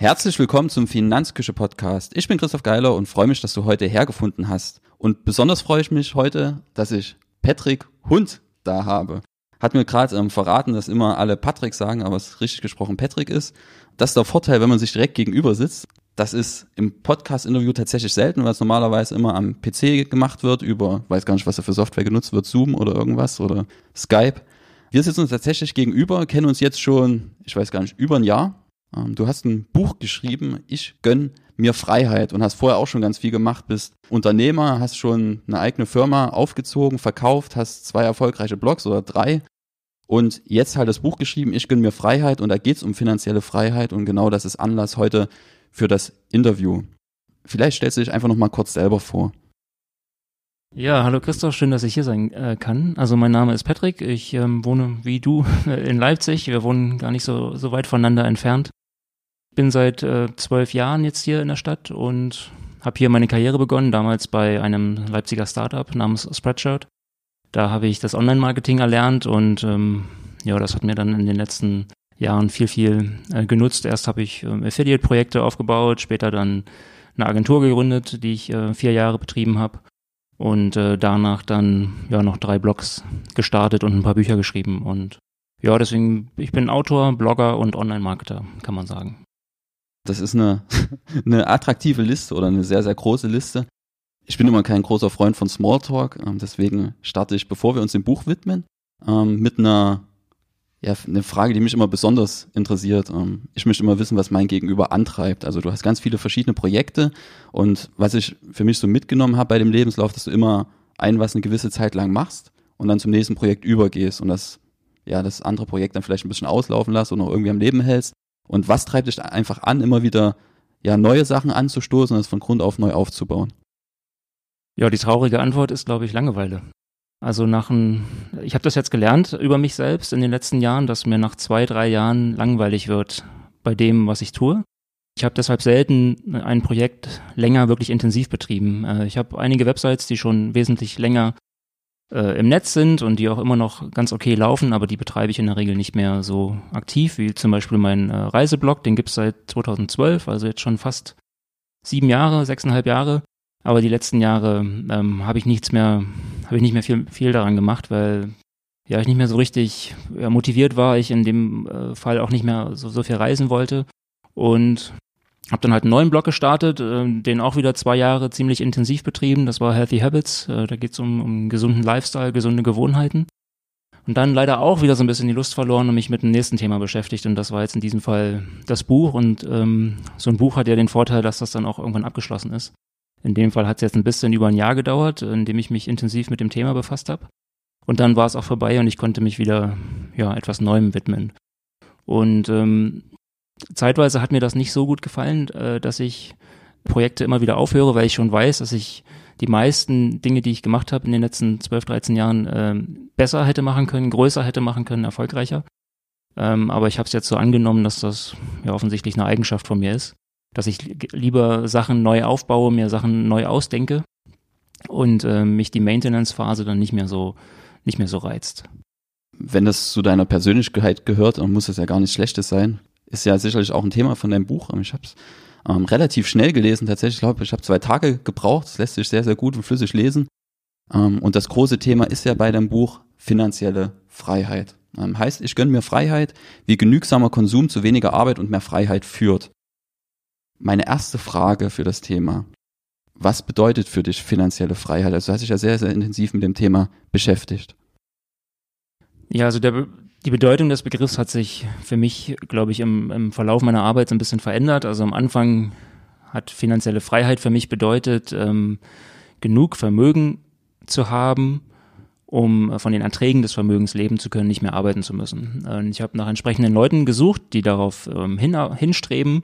Herzlich willkommen zum Finanzküche Podcast. Ich bin Christoph Geiler und freue mich, dass du heute hergefunden hast. Und besonders freue ich mich heute, dass ich Patrick Hund da habe. Hat mir gerade ähm, verraten, dass immer alle Patrick sagen, aber es richtig gesprochen Patrick ist. Das ist der Vorteil, wenn man sich direkt gegenüber sitzt. Das ist im Podcast-Interview tatsächlich selten, weil es normalerweise immer am PC gemacht wird über, weiß gar nicht, was da für Software genutzt wird, Zoom oder irgendwas oder Skype. Wir sitzen uns tatsächlich gegenüber, kennen uns jetzt schon, ich weiß gar nicht, über ein Jahr ähm, du hast ein Buch geschrieben, ich gönn mir Freiheit und hast vorher auch schon ganz viel gemacht, bist Unternehmer, hast schon eine eigene Firma aufgezogen, verkauft, hast zwei erfolgreiche Blogs oder drei und jetzt halt das Buch geschrieben, ich gönn mir Freiheit und da geht's um finanzielle Freiheit und genau das ist Anlass heute für das Interview. Vielleicht stellst du dich einfach nochmal kurz selber vor. Ja, hallo Christoph, schön, dass ich hier sein äh, kann. Also mein Name ist Patrick, ich ähm, wohne wie du in Leipzig. Wir wohnen gar nicht so, so weit voneinander entfernt bin seit äh, zwölf Jahren jetzt hier in der Stadt und habe hier meine Karriere begonnen, damals bei einem Leipziger Startup namens Spreadshirt. Da habe ich das Online-Marketing erlernt und ähm, ja, das hat mir dann in den letzten Jahren viel, viel äh, genutzt. Erst habe ich ähm, Affiliate-Projekte aufgebaut, später dann eine Agentur gegründet, die ich äh, vier Jahre betrieben habe und äh, danach dann ja noch drei Blogs gestartet und ein paar Bücher geschrieben und ja, deswegen, ich bin Autor, Blogger und Online-Marketer, kann man sagen. Das ist eine, eine attraktive Liste oder eine sehr, sehr große Liste. Ich bin immer kein großer Freund von Smalltalk, ähm, deswegen starte ich, bevor wir uns dem Buch widmen, ähm, mit einer ja, eine Frage, die mich immer besonders interessiert. Ähm, ich möchte immer wissen, was mein Gegenüber antreibt. Also du hast ganz viele verschiedene Projekte und was ich für mich so mitgenommen habe bei dem Lebenslauf, dass du immer ein, was eine gewisse Zeit lang machst und dann zum nächsten Projekt übergehst und das, ja, das andere Projekt dann vielleicht ein bisschen auslaufen lässt und noch irgendwie am Leben hältst. Und was treibt dich einfach an, immer wieder ja neue Sachen anzustoßen und es von Grund auf neu aufzubauen? Ja, die traurige Antwort ist, glaube ich, Langeweile. Also nach ein, ich habe das jetzt gelernt über mich selbst in den letzten Jahren, dass mir nach zwei, drei Jahren langweilig wird bei dem, was ich tue. Ich habe deshalb selten ein Projekt länger wirklich intensiv betrieben. Äh, ich habe einige Websites, die schon wesentlich länger äh, im Netz sind und die auch immer noch ganz okay laufen, aber die betreibe ich in der Regel nicht mehr so aktiv, wie zum Beispiel mein äh, Reiseblog, den gibt's seit 2012, also jetzt schon fast sieben Jahre, sechseinhalb Jahre. Aber die letzten Jahre ähm, habe ich nichts mehr, habe ich nicht mehr viel, viel daran gemacht, weil ja ich nicht mehr so richtig ja, motiviert war, ich in dem äh, Fall auch nicht mehr so, so viel reisen wollte. Und habe dann halt einen neuen Blog gestartet, äh, den auch wieder zwei Jahre ziemlich intensiv betrieben. Das war Healthy Habits. Äh, da geht es um, um gesunden Lifestyle, gesunde Gewohnheiten. Und dann leider auch wieder so ein bisschen die Lust verloren und mich mit dem nächsten Thema beschäftigt. Und das war jetzt in diesem Fall das Buch. Und ähm, so ein Buch hat ja den Vorteil, dass das dann auch irgendwann abgeschlossen ist. In dem Fall hat es jetzt ein bisschen über ein Jahr gedauert, in dem ich mich intensiv mit dem Thema befasst habe. Und dann war es auch vorbei und ich konnte mich wieder ja etwas Neuem widmen. Und ähm, zeitweise hat mir das nicht so gut gefallen, äh, dass ich Projekte immer wieder aufhöre, weil ich schon weiß, dass ich die meisten Dinge, die ich gemacht habe in den letzten 12, 13 Jahren, äh, besser hätte machen können, größer hätte machen können, erfolgreicher. Ähm, aber ich habe es jetzt so angenommen, dass das ja offensichtlich eine Eigenschaft von mir ist, dass ich lieber Sachen neu aufbaue, mir Sachen neu ausdenke und äh, mich die Maintenance-Phase dann nicht mehr so nicht mehr so reizt. Wenn das zu deiner Persönlichkeit gehört, dann muss es ja gar nichts Schlechtes sein ist ja sicherlich auch ein Thema von deinem Buch. Ich habe es ähm, relativ schnell gelesen, tatsächlich. Ich glaube, ich habe zwei Tage gebraucht. Es lässt sich sehr, sehr gut und flüssig lesen. Ähm, und das große Thema ist ja bei deinem Buch finanzielle Freiheit. Ähm, heißt, ich gönne mir Freiheit, wie genügsamer Konsum zu weniger Arbeit und mehr Freiheit führt. Meine erste Frage für das Thema. Was bedeutet für dich finanzielle Freiheit? Also du hast dich ja sehr, sehr intensiv mit dem Thema beschäftigt. Ja, also der, die Bedeutung des Begriffs hat sich für mich, glaube ich, im, im Verlauf meiner Arbeit so ein bisschen verändert. Also am Anfang hat finanzielle Freiheit für mich bedeutet, ähm, genug Vermögen zu haben, um von den Erträgen des Vermögens leben zu können, nicht mehr arbeiten zu müssen. Ich habe nach entsprechenden Leuten gesucht, die darauf ähm, hin, hinstreben,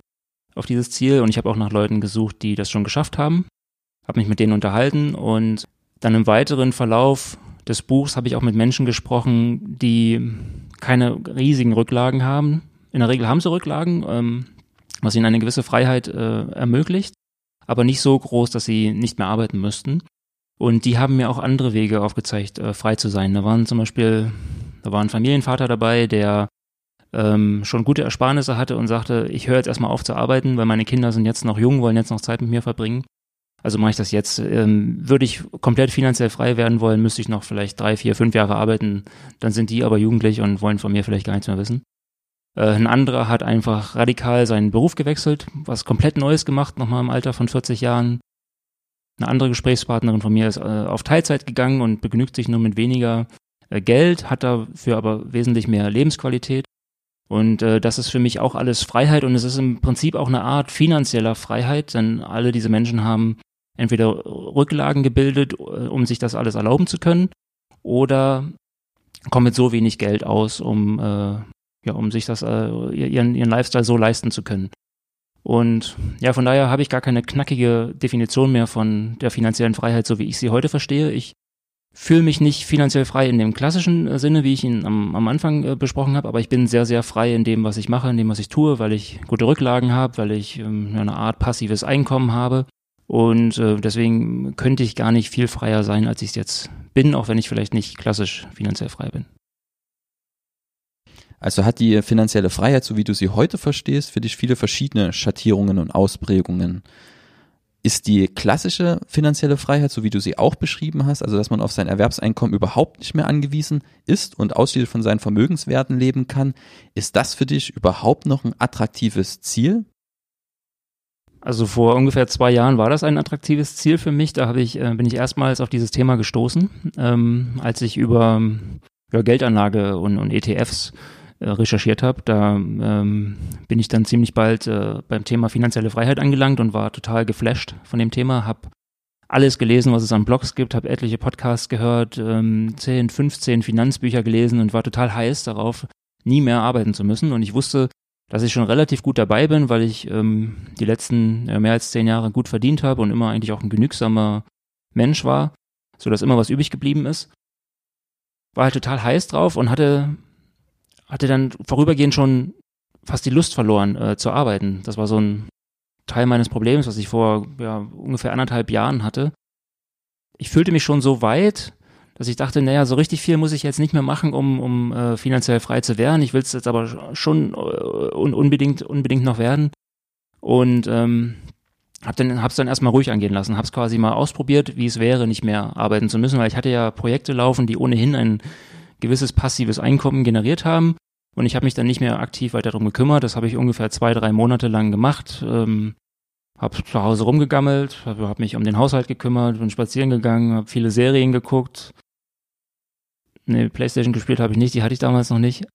auf dieses Ziel. Und ich habe auch nach Leuten gesucht, die das schon geschafft haben, habe mich mit denen unterhalten und dann im weiteren Verlauf des Buchs habe ich auch mit Menschen gesprochen, die keine riesigen Rücklagen haben. In der Regel haben sie Rücklagen, ähm, was ihnen eine gewisse Freiheit äh, ermöglicht, aber nicht so groß, dass sie nicht mehr arbeiten müssten. Und die haben mir auch andere Wege aufgezeigt, äh, frei zu sein. Da waren zum Beispiel, da war ein Familienvater dabei, der ähm, schon gute Ersparnisse hatte und sagte, ich höre jetzt erstmal auf zu arbeiten, weil meine Kinder sind jetzt noch jung, wollen jetzt noch Zeit mit mir verbringen. Also mache ich das jetzt. Ähm, würde ich komplett finanziell frei werden wollen, müsste ich noch vielleicht drei, vier, fünf Jahre arbeiten. Dann sind die aber jugendlich und wollen von mir vielleicht gar nichts mehr wissen. Äh, ein anderer hat einfach radikal seinen Beruf gewechselt, was komplett Neues gemacht, nochmal im Alter von 40 Jahren. Eine andere Gesprächspartnerin von mir ist äh, auf Teilzeit gegangen und begnügt sich nur mit weniger äh, Geld, hat dafür aber wesentlich mehr Lebensqualität. Und äh, das ist für mich auch alles Freiheit und es ist im Prinzip auch eine Art finanzieller Freiheit, denn alle diese Menschen haben entweder Rücklagen gebildet, äh, um sich das alles erlauben zu können, oder kommen mit so wenig Geld aus, um, äh, ja, um sich das, äh, ihren, ihren Lifestyle so leisten zu können. Und ja, von daher habe ich gar keine knackige Definition mehr von der finanziellen Freiheit, so wie ich sie heute verstehe. Ich fühle mich nicht finanziell frei in dem klassischen äh, Sinne, wie ich ihn am, am Anfang äh, besprochen habe, aber ich bin sehr, sehr frei in dem, was ich mache, in dem, was ich tue, weil ich gute Rücklagen habe, weil ich ähm, eine Art passives Einkommen habe. Und äh, deswegen könnte ich gar nicht viel freier sein, als ich es jetzt bin, auch wenn ich vielleicht nicht klassisch finanziell frei bin. Also hat die finanzielle Freiheit, so wie du sie heute verstehst, für dich viele verschiedene Schattierungen und Ausprägungen ist die klassische finanzielle Freiheit, so wie du sie auch beschrieben hast, also dass man auf sein Erwerbseinkommen überhaupt nicht mehr angewiesen ist und ausschließlich von seinen Vermögenswerten leben kann, ist das für dich überhaupt noch ein attraktives Ziel? Also vor ungefähr zwei Jahren war das ein attraktives Ziel für mich. Da habe ich, äh, bin ich erstmals auf dieses Thema gestoßen, ähm, als ich über ja, Geldanlage und, und ETFs äh, recherchiert habe. Da ähm, bin ich dann ziemlich bald äh, beim Thema finanzielle Freiheit angelangt und war total geflasht von dem Thema. Habe alles gelesen, was es an Blogs gibt, habe etliche Podcasts gehört, ähm, 10, 15 Finanzbücher gelesen und war total heiß darauf, nie mehr arbeiten zu müssen. Und ich wusste, dass ich schon relativ gut dabei bin, weil ich ähm, die letzten äh, mehr als zehn Jahre gut verdient habe und immer eigentlich auch ein genügsamer Mensch war, so dass immer was übrig geblieben ist. War halt total heiß drauf und hatte hatte dann vorübergehend schon fast die Lust verloren äh, zu arbeiten. Das war so ein Teil meines Problems, was ich vor ja, ungefähr anderthalb Jahren hatte. Ich fühlte mich schon so weit, dass ich dachte, naja, so richtig viel muss ich jetzt nicht mehr machen, um, um äh, finanziell frei zu werden. Ich will es jetzt aber schon äh, un unbedingt, unbedingt noch werden. Und ähm, hab dann, hab's dann erstmal ruhig angehen lassen, hab's quasi mal ausprobiert, wie es wäre, nicht mehr arbeiten zu müssen, weil ich hatte ja Projekte laufen, die ohnehin ein gewisses passives Einkommen generiert haben. Und ich habe mich dann nicht mehr aktiv weiter darum gekümmert. Das habe ich ungefähr zwei, drei Monate lang gemacht. Ähm, habe zu Hause rumgegammelt, habe hab mich um den Haushalt gekümmert, bin spazieren gegangen, habe viele Serien geguckt. Ne, Playstation gespielt habe ich nicht, die hatte ich damals noch nicht.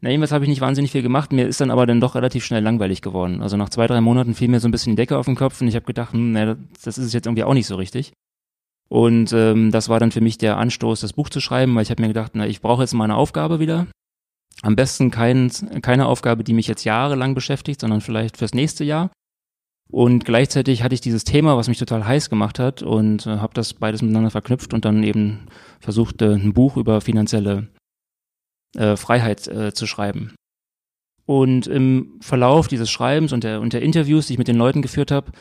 Na, jedenfalls habe ich nicht wahnsinnig viel gemacht. Mir ist dann aber dann doch relativ schnell langweilig geworden. Also nach zwei, drei Monaten fiel mir so ein bisschen die Decke auf den Kopf und ich habe gedacht, hm, ne, das ist jetzt irgendwie auch nicht so richtig. Und ähm, das war dann für mich der Anstoß, das Buch zu schreiben, weil ich habe mir gedacht, na, ich brauche jetzt mal eine Aufgabe wieder. Am besten kein, keine Aufgabe, die mich jetzt jahrelang beschäftigt, sondern vielleicht fürs nächste Jahr. Und gleichzeitig hatte ich dieses Thema, was mich total heiß gemacht hat und äh, habe das beides miteinander verknüpft und dann eben versucht, äh, ein Buch über finanzielle äh, Freiheit äh, zu schreiben. Und im Verlauf dieses Schreibens und der, und der Interviews, die ich mit den Leuten geführt habe,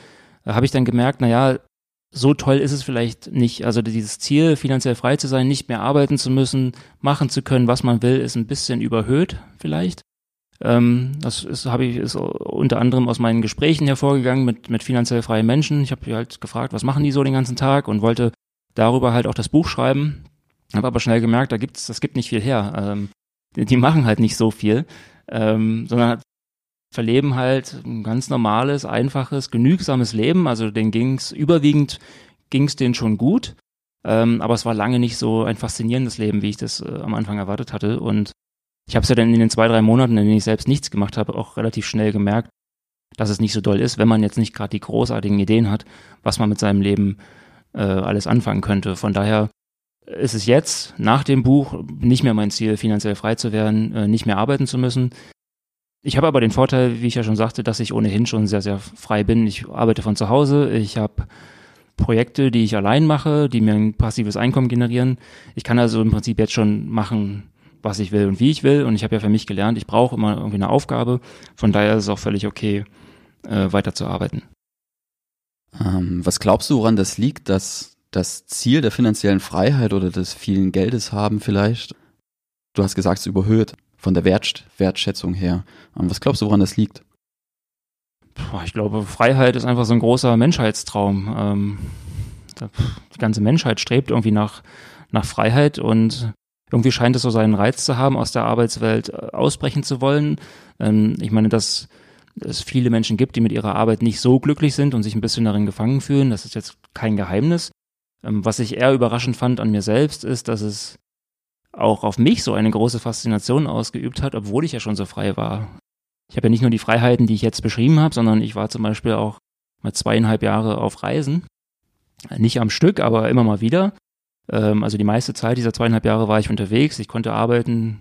äh, habe ich dann gemerkt, naja, so toll ist es vielleicht nicht. Also dieses Ziel, finanziell frei zu sein, nicht mehr arbeiten zu müssen, machen zu können, was man will, ist ein bisschen überhöht vielleicht. Ähm, das ist, habe ich ist unter anderem aus meinen Gesprächen hervorgegangen mit, mit finanziell freien Menschen. Ich habe halt gefragt, was machen die so den ganzen Tag und wollte darüber halt auch das Buch schreiben. Habe aber schnell gemerkt, da gibt's, das gibt nicht viel her. Ähm, die, die machen halt nicht so viel, ähm, sondern verleben halt ein ganz normales, einfaches, genügsames Leben. Also denen ging's überwiegend ging's denen schon gut. Ähm, aber es war lange nicht so ein faszinierendes Leben, wie ich das äh, am Anfang erwartet hatte. Und ich habe es ja dann in den zwei, drei Monaten, in denen ich selbst nichts gemacht habe, auch relativ schnell gemerkt, dass es nicht so doll ist, wenn man jetzt nicht gerade die großartigen Ideen hat, was man mit seinem Leben äh, alles anfangen könnte. Von daher ist es jetzt nach dem Buch nicht mehr mein Ziel, finanziell frei zu werden, äh, nicht mehr arbeiten zu müssen. Ich habe aber den Vorteil, wie ich ja schon sagte, dass ich ohnehin schon sehr, sehr frei bin. Ich arbeite von zu Hause. Ich habe Projekte, die ich allein mache, die mir ein passives Einkommen generieren. Ich kann also im Prinzip jetzt schon machen, was ich will und wie ich will. Und ich habe ja für mich gelernt, ich brauche immer irgendwie eine Aufgabe. Von daher ist es auch völlig okay, äh, weiterzuarbeiten. Ähm, was glaubst du, woran das liegt, dass das Ziel der finanziellen Freiheit oder des vielen Geldes haben vielleicht, du hast gesagt, es überhöht. von der Wert, Wertschätzung her. Ähm, was glaubst du, woran das liegt? Ich glaube, Freiheit ist einfach so ein großer Menschheitstraum. Ähm, die ganze Menschheit strebt irgendwie nach, nach Freiheit und irgendwie scheint es so seinen Reiz zu haben, aus der Arbeitswelt äh, ausbrechen zu wollen. Ähm, ich meine, dass es viele Menschen gibt, die mit ihrer Arbeit nicht so glücklich sind und sich ein bisschen darin gefangen fühlen. Das ist jetzt kein Geheimnis. Ähm, was ich eher überraschend fand an mir selbst, ist, dass es auch auf mich so eine große Faszination ausgeübt hat, obwohl ich ja schon so frei war. Ich habe ja nicht nur die Freiheiten, die ich jetzt beschrieben habe, sondern ich war zum Beispiel auch mal zweieinhalb Jahre auf Reisen. Nicht am Stück, aber immer mal wieder. Ähm, also die meiste Zeit dieser zweieinhalb Jahre war ich unterwegs. Ich konnte arbeiten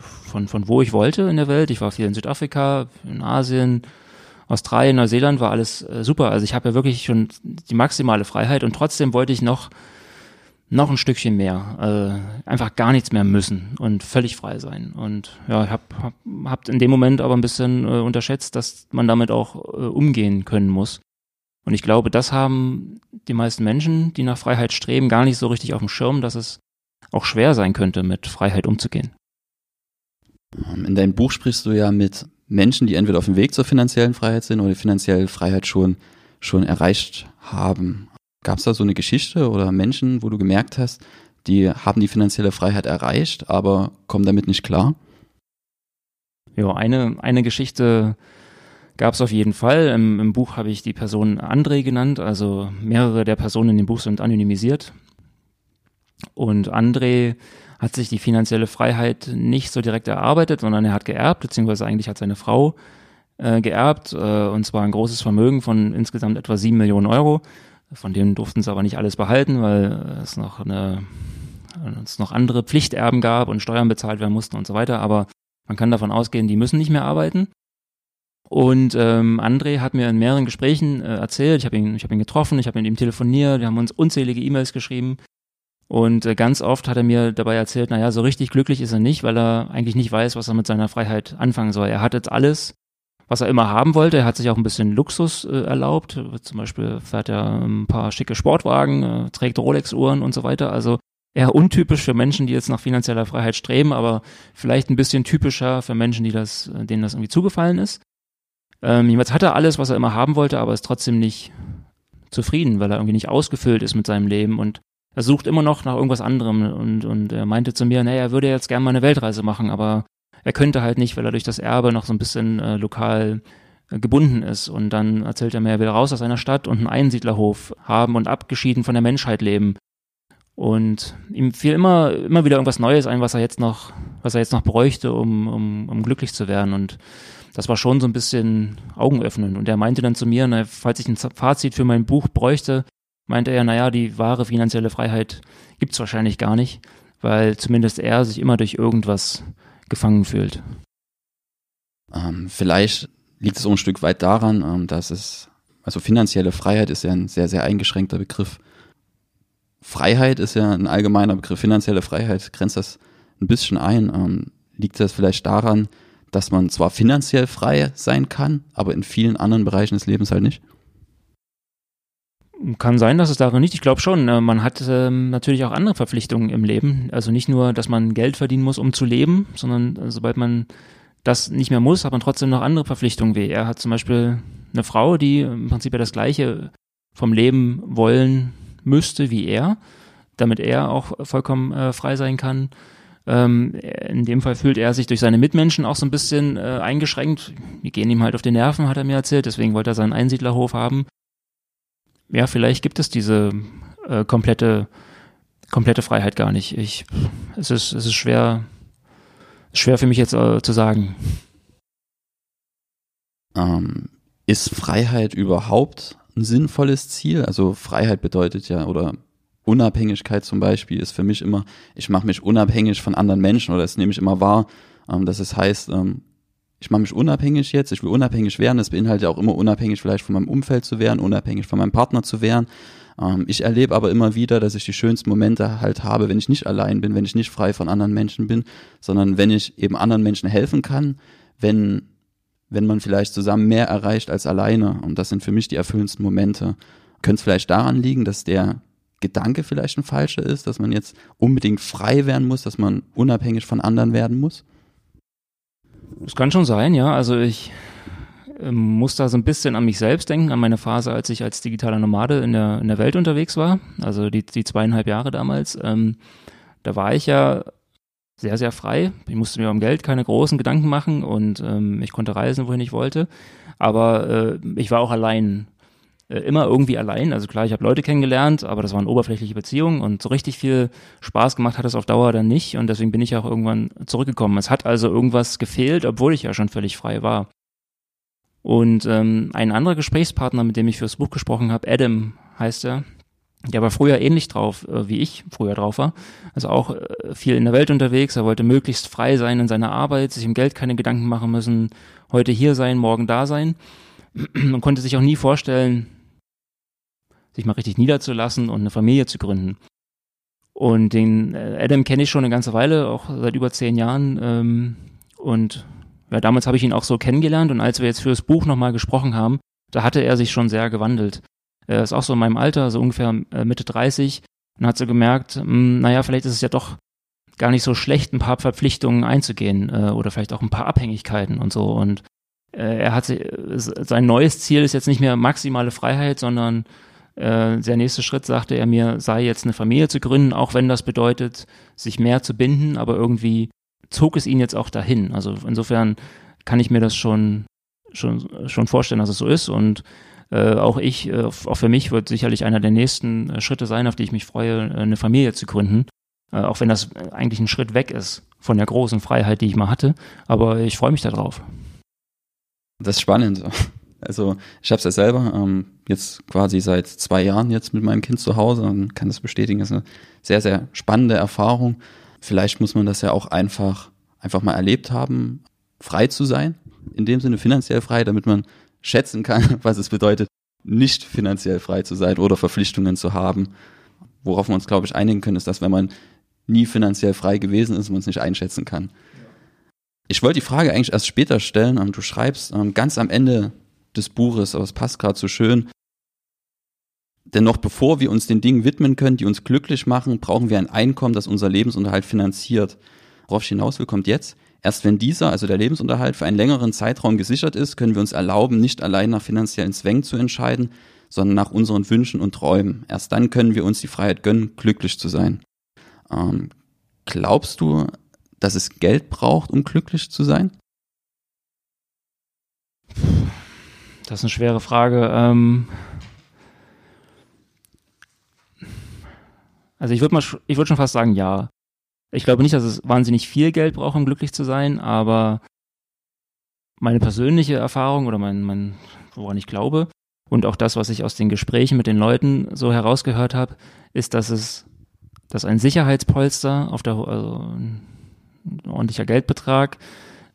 von, von wo ich wollte in der Welt. Ich war viel in Südafrika, in Asien, Australien, Neuseeland war alles äh, super. Also ich habe ja wirklich schon die maximale Freiheit und trotzdem wollte ich noch noch ein Stückchen mehr, äh, einfach gar nichts mehr müssen und völlig frei sein. Und ja, ich habe hab, hab in dem Moment aber ein bisschen äh, unterschätzt, dass man damit auch äh, umgehen können muss. Und ich glaube, das haben die meisten Menschen, die nach Freiheit streben, gar nicht so richtig auf dem Schirm, dass es auch schwer sein könnte, mit Freiheit umzugehen. Ähm, in deinem Buch sprichst du ja mit Menschen, die entweder auf dem Weg zur finanziellen Freiheit sind oder die finanzielle Freiheit schon, schon erreicht haben. Gab es da so eine Geschichte oder Menschen, wo du gemerkt hast, die haben die finanzielle Freiheit erreicht, aber kommen damit nicht klar? Ja, eine, eine Geschichte gab es auf jeden Fall. Im, Im, Buch habe ich die Person André genannt, also mehrere der Personen in dem Buch sind anonymisiert. Und André hat sich die finanzielle Freiheit nicht so direkt erarbeitet, sondern er hat geerbt, beziehungsweise eigentlich hat seine Frau äh, geerbt, äh, und zwar ein großes Vermögen von insgesamt etwa sieben Millionen Euro. Von denen durften sie aber nicht alles behalten, weil es noch eine es noch andere Pflichterben gab und Steuern bezahlt werden mussten und so weiter. Aber man kann davon ausgehen, die müssen nicht mehr arbeiten. Und ähm, André hat mir in mehreren Gesprächen äh, erzählt, ich habe ihn, ich hab ihn getroffen, ich habe mit ihm telefoniert, wir haben uns unzählige E-Mails geschrieben. Und äh, ganz oft hat er mir dabei erzählt, naja, so richtig glücklich ist er nicht, weil er eigentlich nicht weiß, was er mit seiner Freiheit anfangen soll. Er hat jetzt alles, was er immer haben wollte. Er hat sich auch ein bisschen Luxus äh, erlaubt. Zum Beispiel fährt er ein paar schicke Sportwagen, äh, trägt Rolex-Uhren und so weiter. Also eher untypisch für Menschen, die jetzt nach finanzieller Freiheit streben, aber vielleicht ein bisschen typischer für Menschen, die das, denen das irgendwie zugefallen ist. Ähm, jedenfalls hat er alles, was er immer haben wollte, aber ist trotzdem nicht zufrieden, weil er irgendwie nicht ausgefüllt ist mit seinem Leben und er sucht immer noch nach irgendwas anderem und, und er meinte zu mir, naja, er würde jetzt gerne mal eine Weltreise machen, aber er könnte halt nicht, weil er durch das Erbe noch so ein bisschen äh, lokal äh, gebunden ist. Und dann erzählt er mir, er will raus aus einer Stadt und einen Einsiedlerhof haben und abgeschieden von der Menschheit leben. Und ihm fiel immer, immer wieder irgendwas Neues ein, was er jetzt noch, was er jetzt noch bräuchte, um, um, um glücklich zu werden. Und das war schon so ein bisschen augenöffnend. Und er meinte dann zu mir, na, falls ich ein Fazit für mein Buch bräuchte, meinte er, naja, die wahre finanzielle Freiheit gibt's wahrscheinlich gar nicht, weil zumindest er sich immer durch irgendwas gefangen fühlt. Ähm, vielleicht liegt es auch ein Stück weit daran, ähm, dass es, also finanzielle Freiheit ist ja ein sehr, sehr eingeschränkter Begriff. Freiheit ist ja ein allgemeiner Begriff. Finanzielle Freiheit grenzt das ein bisschen ein. Ähm, liegt das vielleicht daran, dass man zwar finanziell frei sein kann, aber in vielen anderen Bereichen des Lebens halt nicht? Kann sein, dass es darin nicht. Ich glaube schon. Äh, man hat ähm, natürlich auch andere Verpflichtungen im Leben. Also nicht nur, dass man Geld verdienen muss, um zu leben, sondern äh, sobald man das nicht mehr muss, hat man trotzdem noch andere Verpflichtungen wie er hat zum Beispiel eine Frau, die im Prinzip ja das Gleiche vom Leben wollen müsste wie er, damit er auch vollkommen äh, frei sein kann. Ähm, in dem Fall fühlt er sich durch seine Mitmenschen auch so ein bisschen äh, eingeschränkt. Die gehen ihm halt auf die Nerven, hat er mir erzählt. Deswegen wollte er seinen Einsiedlerhof haben ja, vielleicht gibt es diese äh, komplette, komplette Freiheit gar nicht. Ich, es ist, es ist schwer, schwer für mich jetzt äh, zu sagen. Ähm, ist Freiheit überhaupt ein sinnvolles Ziel? Also Freiheit bedeutet ja, oder Unabhängigkeit zum Beispiel ist für mich immer, ich mache mich unabhängig von anderen Menschen oder das nehme ich immer wahr, ähm, dass es heißt, ähm, ich mache mich unabhängig jetzt, ich will unabhängig werden, das beinhaltet ja auch immer unabhängig vielleicht von meinem Umfeld zu werden, unabhängig von meinem Partner zu werden. Ähm, ich erlebe aber immer wieder, dass ich die schönsten Momente halt habe, wenn ich nicht allein bin, wenn ich nicht frei von anderen Menschen bin, sondern wenn ich eben anderen Menschen helfen kann, wenn, wenn man vielleicht zusammen mehr erreicht als alleine. Und das sind für mich die erfüllendsten Momente. Könnte es vielleicht daran liegen, dass der Gedanke vielleicht ein falscher ist, dass man jetzt unbedingt frei werden muss, dass man unabhängig von anderen werden muss? Das kann schon sein, ja. Also ich ähm, muss da so ein bisschen an mich selbst denken, an meine Phase, als ich als digitaler Nomade in der, in der Welt unterwegs war, also die, die zweieinhalb Jahre damals. Ähm, da war ich ja sehr, sehr frei. Ich musste mir um Geld keine großen Gedanken machen und ähm, ich konnte reisen, wohin ich wollte. Aber äh, ich war auch allein, immer irgendwie allein. Also klar, ich habe Leute kennengelernt, aber das waren oberflächliche Beziehungen und so richtig viel Spaß gemacht hat es auf Dauer dann nicht und deswegen bin ich auch irgendwann zurückgekommen. Es hat also irgendwas gefehlt, obwohl ich ja schon völlig frei war. Und ähm, ein anderer Gesprächspartner, mit dem ich fürs Buch gesprochen habe, Adam heißt er, der war früher ähnlich drauf, äh, wie ich früher drauf war. Also auch äh, viel in der Welt unterwegs. Er wollte möglichst frei sein in seiner Arbeit, sich im Geld keine Gedanken machen müssen, heute hier sein, morgen da sein. Man konnte sich auch nie vorstellen, sich mal richtig niederzulassen und eine Familie zu gründen. Und den äh, Adam kenne ich schon eine ganze Weile, auch seit über zehn Jahren. Ähm, und ja, damals habe ich ihn auch so kennengelernt und als wir jetzt für das Buch nochmal gesprochen haben, da hatte er sich schon sehr gewandelt. Er ist auch so in meinem Alter, so ungefähr äh, Mitte 30 und hat so gemerkt, mh, hm, naja, vielleicht ist es ja doch gar nicht so schlecht, ein paar Verpflichtungen einzugehen äh, oder vielleicht auch ein paar Abhängigkeiten und so. Und äh, er hat sein neues Ziel ist jetzt nicht mehr maximale Freiheit, sondern äh, der nächste Schritt, sagte er mir, sei jetzt eine Familie zu gründen, auch wenn das bedeutet, sich mehr zu binden, aber irgendwie zog es ihn jetzt auch dahin. Also insofern kann ich mir das schon, schon, schon vorstellen, dass es so ist. Und äh, auch ich, äh, auch für mich wird sicherlich einer der nächsten äh, Schritte sein, auf die ich mich freue, äh, eine Familie zu gründen. Äh, auch wenn das eigentlich ein Schritt weg ist von der großen Freiheit, die ich mal hatte. Aber ich freue mich darauf. Das ist spannend. Also ich habe es ja selber ähm, jetzt quasi seit zwei Jahren jetzt mit meinem Kind zu Hause und kann das bestätigen. Das ist eine sehr, sehr spannende Erfahrung. Vielleicht muss man das ja auch einfach, einfach mal erlebt haben, frei zu sein. In dem Sinne finanziell frei, damit man schätzen kann, was es bedeutet, nicht finanziell frei zu sein oder Verpflichtungen zu haben. Worauf wir uns, glaube ich, einigen können, ist, dass wenn man nie finanziell frei gewesen ist, man es nicht einschätzen kann. Ich wollte die Frage eigentlich erst später stellen. Ähm, du schreibst ähm, ganz am Ende des Buches, aber es passt gerade so schön, denn noch bevor wir uns den Dingen widmen können, die uns glücklich machen, brauchen wir ein Einkommen, das unser Lebensunterhalt finanziert. Worauf ich hinaus will, kommt jetzt. Erst wenn dieser, also der Lebensunterhalt, für einen längeren Zeitraum gesichert ist, können wir uns erlauben, nicht allein nach finanziellen Zwängen zu entscheiden, sondern nach unseren Wünschen und Träumen. Erst dann können wir uns die Freiheit gönnen, glücklich zu sein. Ähm, glaubst du, dass es Geld braucht, um glücklich zu sein? Das ist eine schwere Frage. Ähm Also ich würde mal, ich würde schon fast sagen, ja. Ich glaube nicht, dass es wahnsinnig viel Geld braucht, um glücklich zu sein, aber meine persönliche Erfahrung oder mein, mein, woran ich glaube und auch das, was ich aus den Gesprächen mit den Leuten so herausgehört habe, ist, dass es, dass ein Sicherheitspolster auf der, also ein ordentlicher Geldbetrag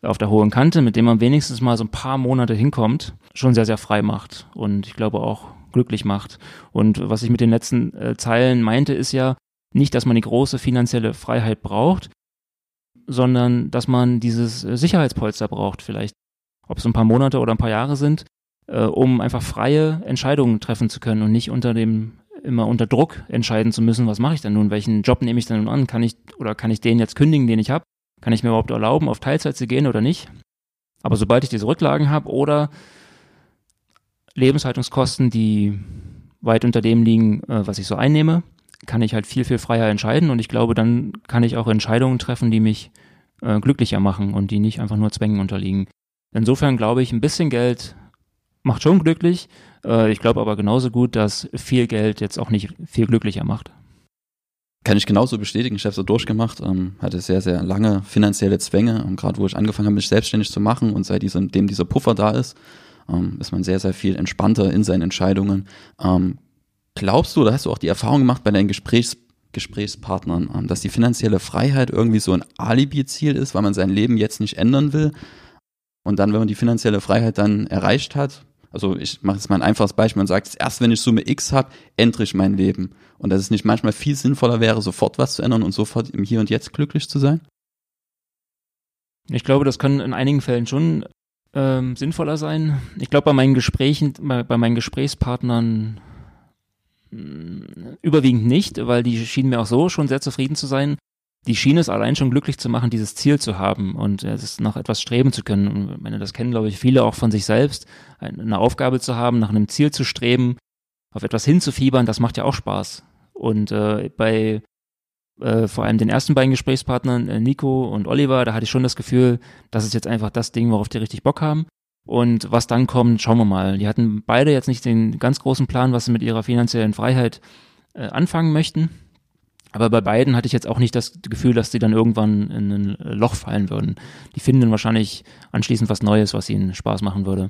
auf der hohen Kante, mit dem man wenigstens mal so ein paar Monate hinkommt, schon sehr, sehr frei macht. Und ich glaube auch glücklich macht. Und was ich mit den letzten äh, Zeilen meinte, ist ja nicht, dass man die große finanzielle Freiheit braucht, sondern dass man dieses äh, Sicherheitspolster braucht vielleicht. Ob es ein paar Monate oder ein paar Jahre sind, äh, um einfach freie Entscheidungen treffen zu können und nicht unter dem immer unter Druck entscheiden zu müssen, was mache ich denn nun, welchen Job nehme ich denn nun an, kann ich oder kann ich den jetzt kündigen, den ich habe, kann ich mir überhaupt erlauben, auf Teilzeit zu gehen oder nicht? Aber sobald ich diese Rücklagen habe oder Lebenshaltungskosten, die weit unter dem liegen, äh, was ich so einnehme, kann ich halt viel, viel freier entscheiden und ich glaube, dann kann ich auch Entscheidungen treffen, die mich äh, glücklicher machen und die nicht einfach nur Zwängen unterliegen. Insofern glaube ich, ein bisschen Geld macht schon glücklich. Äh, ich glaube aber genauso gut, dass viel Geld jetzt auch nicht viel glücklicher macht. Kann ich genauso bestätigen. Ich habe so durchgemacht, ähm, hatte sehr, sehr lange finanzielle Zwänge, und gerade wo ich angefangen habe, mich selbstständig zu machen und seitdem dieser Puffer da ist, ähm, ist man sehr, sehr viel entspannter in seinen Entscheidungen. Ähm, glaubst du, oder hast du auch die Erfahrung gemacht bei deinen Gesprächs Gesprächspartnern, ähm, dass die finanzielle Freiheit irgendwie so ein Alibi-Ziel ist, weil man sein Leben jetzt nicht ändern will? Und dann, wenn man die finanzielle Freiheit dann erreicht hat, also ich mache jetzt mal ein einfaches Beispiel, man sagt, erst wenn ich Summe X habe, ändere ich mein Leben. Und dass es nicht manchmal viel sinnvoller wäre, sofort was zu ändern und sofort im Hier und Jetzt glücklich zu sein? Ich glaube, das kann in einigen Fällen schon ähm, sinnvoller sein. Ich glaube, bei meinen Gesprächen, bei, bei meinen Gesprächspartnern mh, mm, überwiegend nicht, weil die schienen mir auch so schon sehr zufrieden zu sein. Die schien es allein schon glücklich zu machen, dieses Ziel zu haben und äh, es nach etwas streben zu können. Und meine, das kennen, glaube ich, viele auch von sich selbst, eine Aufgabe zu haben, nach einem Ziel zu streben, auf etwas hinzufiebern, das macht ja auch Spaß. Und äh, bei äh, vor allem den ersten beiden Gesprächspartnern, äh, Nico und Oliver, da hatte ich schon das Gefühl, das ist jetzt einfach das Ding, worauf die richtig Bock haben. Und was dann kommt, schauen wir mal. Die hatten beide jetzt nicht den ganz großen Plan, was sie mit ihrer finanziellen Freiheit äh, anfangen möchten. Aber bei beiden hatte ich jetzt auch nicht das Gefühl, dass sie dann irgendwann in ein Loch fallen würden. Die finden wahrscheinlich anschließend was Neues, was ihnen Spaß machen würde.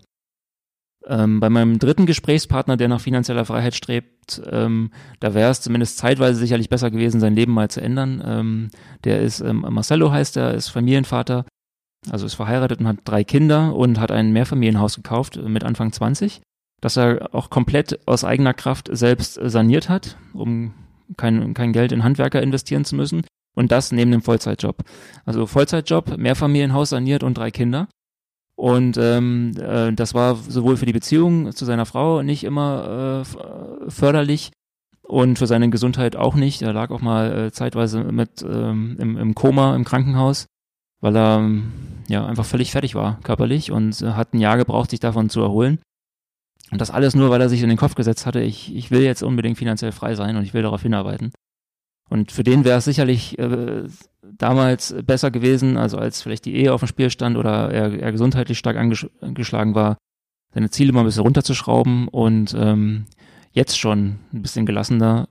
Ähm, bei meinem dritten Gesprächspartner, der nach finanzieller Freiheit strebt, ähm, da wäre es zumindest zeitweise sicherlich besser gewesen, sein Leben mal zu ändern. Ähm, der ist, ähm, Marcello heißt er, ist Familienvater, also ist verheiratet und hat drei Kinder und hat ein Mehrfamilienhaus gekauft mit Anfang 20, das er auch komplett aus eigener Kraft selbst saniert hat, um kein, kein Geld in Handwerker investieren zu müssen. Und das neben dem Vollzeitjob. Also Vollzeitjob, Mehrfamilienhaus saniert und drei Kinder. Und ähm, äh, das war sowohl für die Beziehung zu seiner Frau nicht immer äh, förderlich und für seine Gesundheit auch nicht. Er lag auch mal äh, zeitweise mit ähm, im, im Koma im Krankenhaus, weil er ja einfach völlig fertig war körperlich und hat ein Jahr gebraucht, sich davon zu erholen. Und das alles nur, weil er sich in den Kopf gesetzt hatte, ich, ich will jetzt unbedingt finanziell frei sein und ich will darauf hinarbeiten. Und für den wäre es sicherlich äh, damals besser gewesen, also als vielleicht die Ehe auf dem Spiel stand oder er, er gesundheitlich stark angeschlagen war, seine Ziele mal ein bisschen runterzuschrauben und ähm, jetzt schon ein bisschen gelassener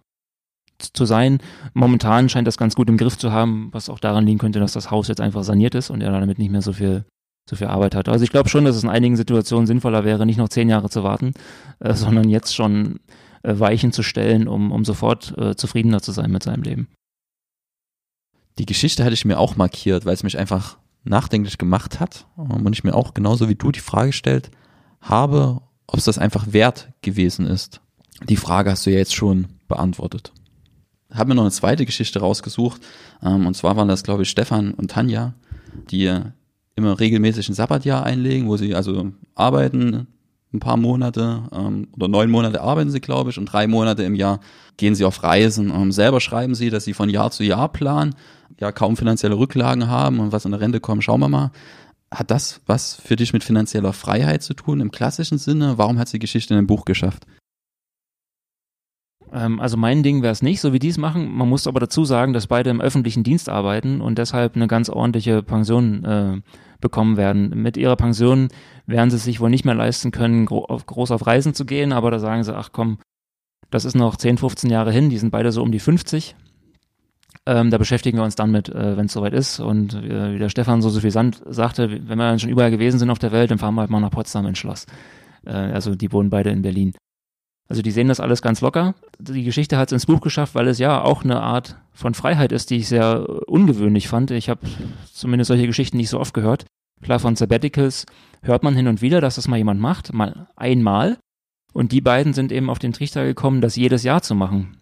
zu sein. Momentan scheint das ganz gut im Griff zu haben, was auch daran liegen könnte, dass das Haus jetzt einfach saniert ist und er damit nicht mehr so viel so viel Arbeit hat. Also ich glaube schon, dass es in einigen Situationen sinnvoller wäre, nicht noch zehn Jahre zu warten, äh, sondern jetzt schon äh, Weichen zu stellen, um, um sofort äh, zufriedener zu sein mit seinem Leben. Die Geschichte hatte ich mir auch markiert, weil es mich einfach nachdenklich gemacht hat und ich mir auch genauso wie du die Frage gestellt habe, ob es das einfach wert gewesen ist. Die Frage hast du ja jetzt schon beantwortet. Habe mir noch eine zweite Geschichte rausgesucht ähm, und zwar waren das glaube ich Stefan und Tanja, die immer regelmäßig ein Sabbatjahr einlegen, wo sie also arbeiten ein paar Monate ähm, oder neun Monate arbeiten sie, glaube ich, und drei Monate im Jahr gehen sie auf Reisen. Ähm, selber schreiben sie, dass sie von Jahr zu Jahr planen, ja kaum finanzielle Rücklagen haben und was in der Rente kommt, schauen wir mal. Hat das was für dich mit finanzieller Freiheit zu tun im klassischen Sinne? Warum hat sie die Geschichte in ein Buch geschafft? Ähm, also mein Ding wäre es nicht, so wie die es machen. Man muss aber dazu sagen, dass beide im öffentlichen Dienst arbeiten und deshalb eine ganz ordentliche Pension äh, bekommen werden. Mit ihrer Pension werden sie es sich wohl nicht mehr leisten können, gro auf, groß auf Reisen zu gehen, aber da sagen sie, ach komm, das ist noch 10, 15 Jahre hin, die sind beide so um die 50. Ähm, da beschäftigen wir uns dann mit, äh, wenn es soweit ist. Und äh, wie der Stefan so viel Sand sagte, wenn wir dann schon überall gewesen sind auf der Welt, dann fahren wir halt mal nach Potsdam ins Schloss. Äh, also die wohnen beide in Berlin. Also die sehen das alles ganz locker. Die Geschichte hat es ins Buch geschafft, weil es ja auch eine Art von Freiheit ist, die ich sehr ungewöhnlich fand. Ich habe zumindest solche Geschichten nicht so oft gehört. Klar, von Sabbaticals hört man hin und wieder, dass das mal jemand macht, mal einmal. Und die beiden sind eben auf den Trichter gekommen, das jedes Jahr zu machen.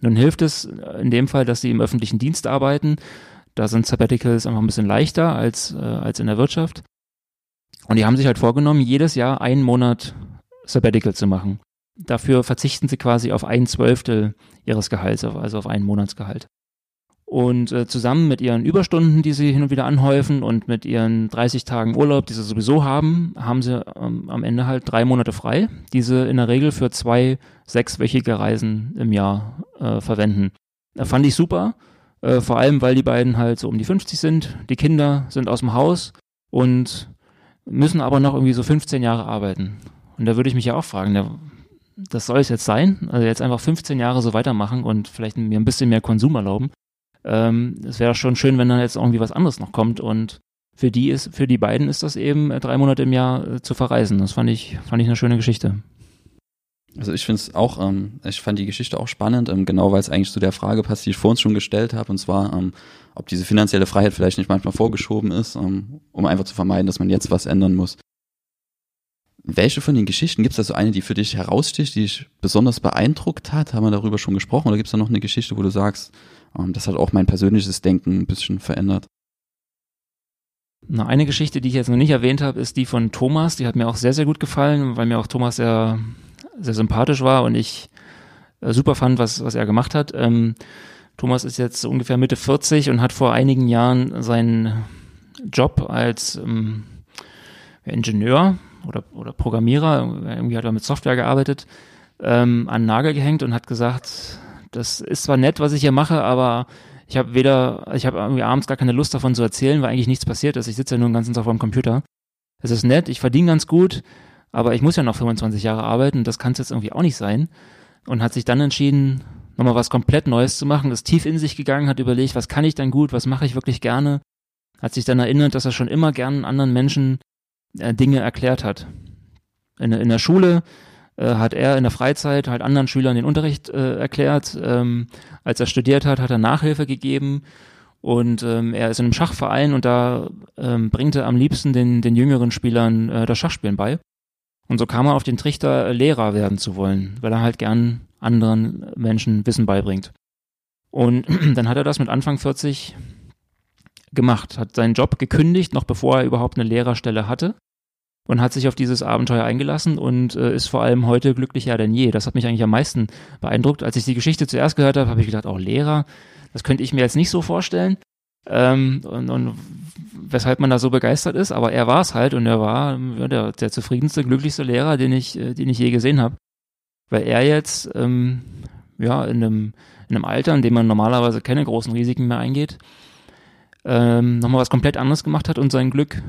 Nun hilft es in dem Fall, dass sie im öffentlichen Dienst arbeiten. Da sind Sabbaticals einfach ein bisschen leichter als, äh, als in der Wirtschaft. Und die haben sich halt vorgenommen, jedes Jahr einen Monat Sabbatical zu machen. Dafür verzichten sie quasi auf ein Zwölftel ihres Gehalts, also auf einen Monatsgehalt. Und äh, zusammen mit ihren Überstunden, die sie hin und wieder anhäufen und mit ihren 30 Tagen Urlaub, die sie sowieso haben, haben sie ähm, am Ende halt drei Monate frei, die sie in der Regel für zwei sechswöchige Reisen im Jahr äh, verwenden. Da fand ich super, äh, vor allem weil die beiden halt so um die 50 sind, die Kinder sind aus dem Haus und müssen aber noch irgendwie so 15 Jahre arbeiten. Und da würde ich mich ja auch fragen, das soll es jetzt sein? Also jetzt einfach 15 Jahre so weitermachen und vielleicht mir ein bisschen mehr Konsum erlauben. Ähm, es wäre schon schön, wenn dann jetzt irgendwie was anderes noch kommt und für die ist, für die beiden ist das eben äh, drei Monate im Jahr äh, zu verreisen. Das fand ich, fand ich eine schöne Geschichte. Also ich finde es auch, ähm, ich fand die Geschichte auch spannend, ähm, genau weil es eigentlich zu der Frage passt, die ich vor uns schon gestellt habe, und zwar, ähm, ob diese finanzielle Freiheit vielleicht nicht manchmal vorgeschoben ist, ähm, um einfach zu vermeiden, dass man jetzt was ändern muss. Welche von den Geschichten, gibt es da so eine, die für dich heraussticht, die dich besonders beeindruckt hat? Haben wir darüber schon gesprochen? Oder gibt es da noch eine Geschichte, wo du sagst, ähm, das hat auch mein persönliches Denken ein bisschen verändert? Na, eine Geschichte, die ich jetzt noch nicht erwähnt habe, ist die von Thomas. Die hat mir auch sehr, sehr gut gefallen, weil mir auch Thomas sehr, sehr sympathisch war und ich äh, super fand, was, was er gemacht hat. Ähm, Thomas ist jetzt ungefähr Mitte 40 und hat vor einigen Jahren seinen Job als ähm, Ingenieur oder, oder Programmierer, irgendwie hat er mit Software gearbeitet, ähm, an den Nagel gehängt und hat gesagt, das ist zwar nett, was ich hier mache, aber ich habe weder, ich habe irgendwie abends gar keine Lust davon zu erzählen, weil eigentlich nichts passiert ist. Ich sitze ja nur den ganzen Tag vor dem Computer. Es ist nett, ich verdiene ganz gut, aber ich muss ja noch 25 Jahre arbeiten, das kann es jetzt irgendwie auch nicht sein. Und hat sich dann entschieden, nochmal was komplett Neues zu machen, ist tief in sich gegangen, hat überlegt, was kann ich dann gut, was mache ich wirklich gerne, hat sich dann erinnert, dass er schon immer gern anderen Menschen äh, Dinge erklärt hat. In, in der Schule äh, hat er in der Freizeit halt anderen Schülern den Unterricht äh, erklärt. Ähm, als er studiert hat, hat er Nachhilfe gegeben und ähm, er ist in einem Schachverein und da ähm, bringt er am liebsten den, den jüngeren Spielern äh, das Schachspielen bei. Und so kam er auf den Trichter, äh, Lehrer werden zu wollen, weil er halt gern anderen Menschen Wissen beibringt. Und dann hat er das mit Anfang 40 gemacht, hat seinen Job gekündigt, noch bevor er überhaupt eine Lehrerstelle hatte und hat sich auf dieses Abenteuer eingelassen und äh, ist vor allem heute glücklicher denn je. Das hat mich eigentlich am meisten beeindruckt. Als ich die Geschichte zuerst gehört habe, habe ich gedacht, auch oh, Lehrer, das könnte ich mir jetzt nicht so vorstellen. Ähm, und, und weshalb man da so begeistert ist, aber er war es halt und er war ja, der, der zufriedenste, glücklichste Lehrer, den ich, äh, den ich je gesehen habe. Weil er jetzt ähm, ja in einem, in einem Alter, in dem man normalerweise keine großen Risiken mehr eingeht, ähm, nochmal was komplett anderes gemacht hat und sein Glück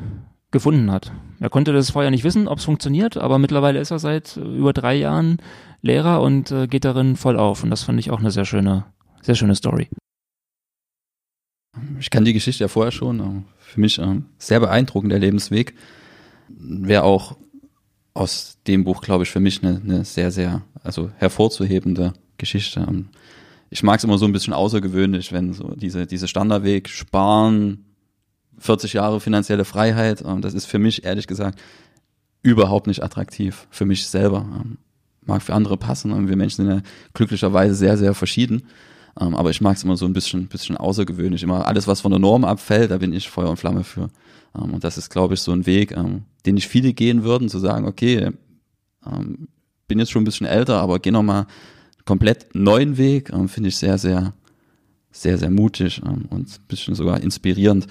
gefunden hat. Er konnte das vorher nicht wissen, ob es funktioniert, aber mittlerweile ist er seit über drei Jahren Lehrer und äh, geht darin voll auf. Und das fand ich auch eine sehr schöne, sehr schöne Story. Ich kann die Geschichte ja vorher schon. Äh, für mich äh, sehr beeindruckend, der Lebensweg. Wäre auch aus dem Buch, glaube ich, für mich eine, eine sehr, sehr, also hervorzuhebende Geschichte. Ich mag es immer so ein bisschen außergewöhnlich, wenn so diese, diese Standardweg, sparen, 40 Jahre finanzielle Freiheit, ähm, das ist für mich ehrlich gesagt überhaupt nicht attraktiv. Für mich selber. Ähm, mag für andere passen wir Menschen sind ja glücklicherweise sehr, sehr verschieden. Ähm, aber ich mag es immer so ein bisschen, bisschen außergewöhnlich. Immer alles, was von der Norm abfällt, da bin ich Feuer und Flamme für. und das ist, glaube ich, so ein Weg, den nicht viele gehen würden, zu sagen, okay, bin jetzt schon ein bisschen älter, aber geh nochmal komplett neuen Weg, finde ich sehr, sehr, sehr, sehr mutig und ein bisschen sogar inspirierend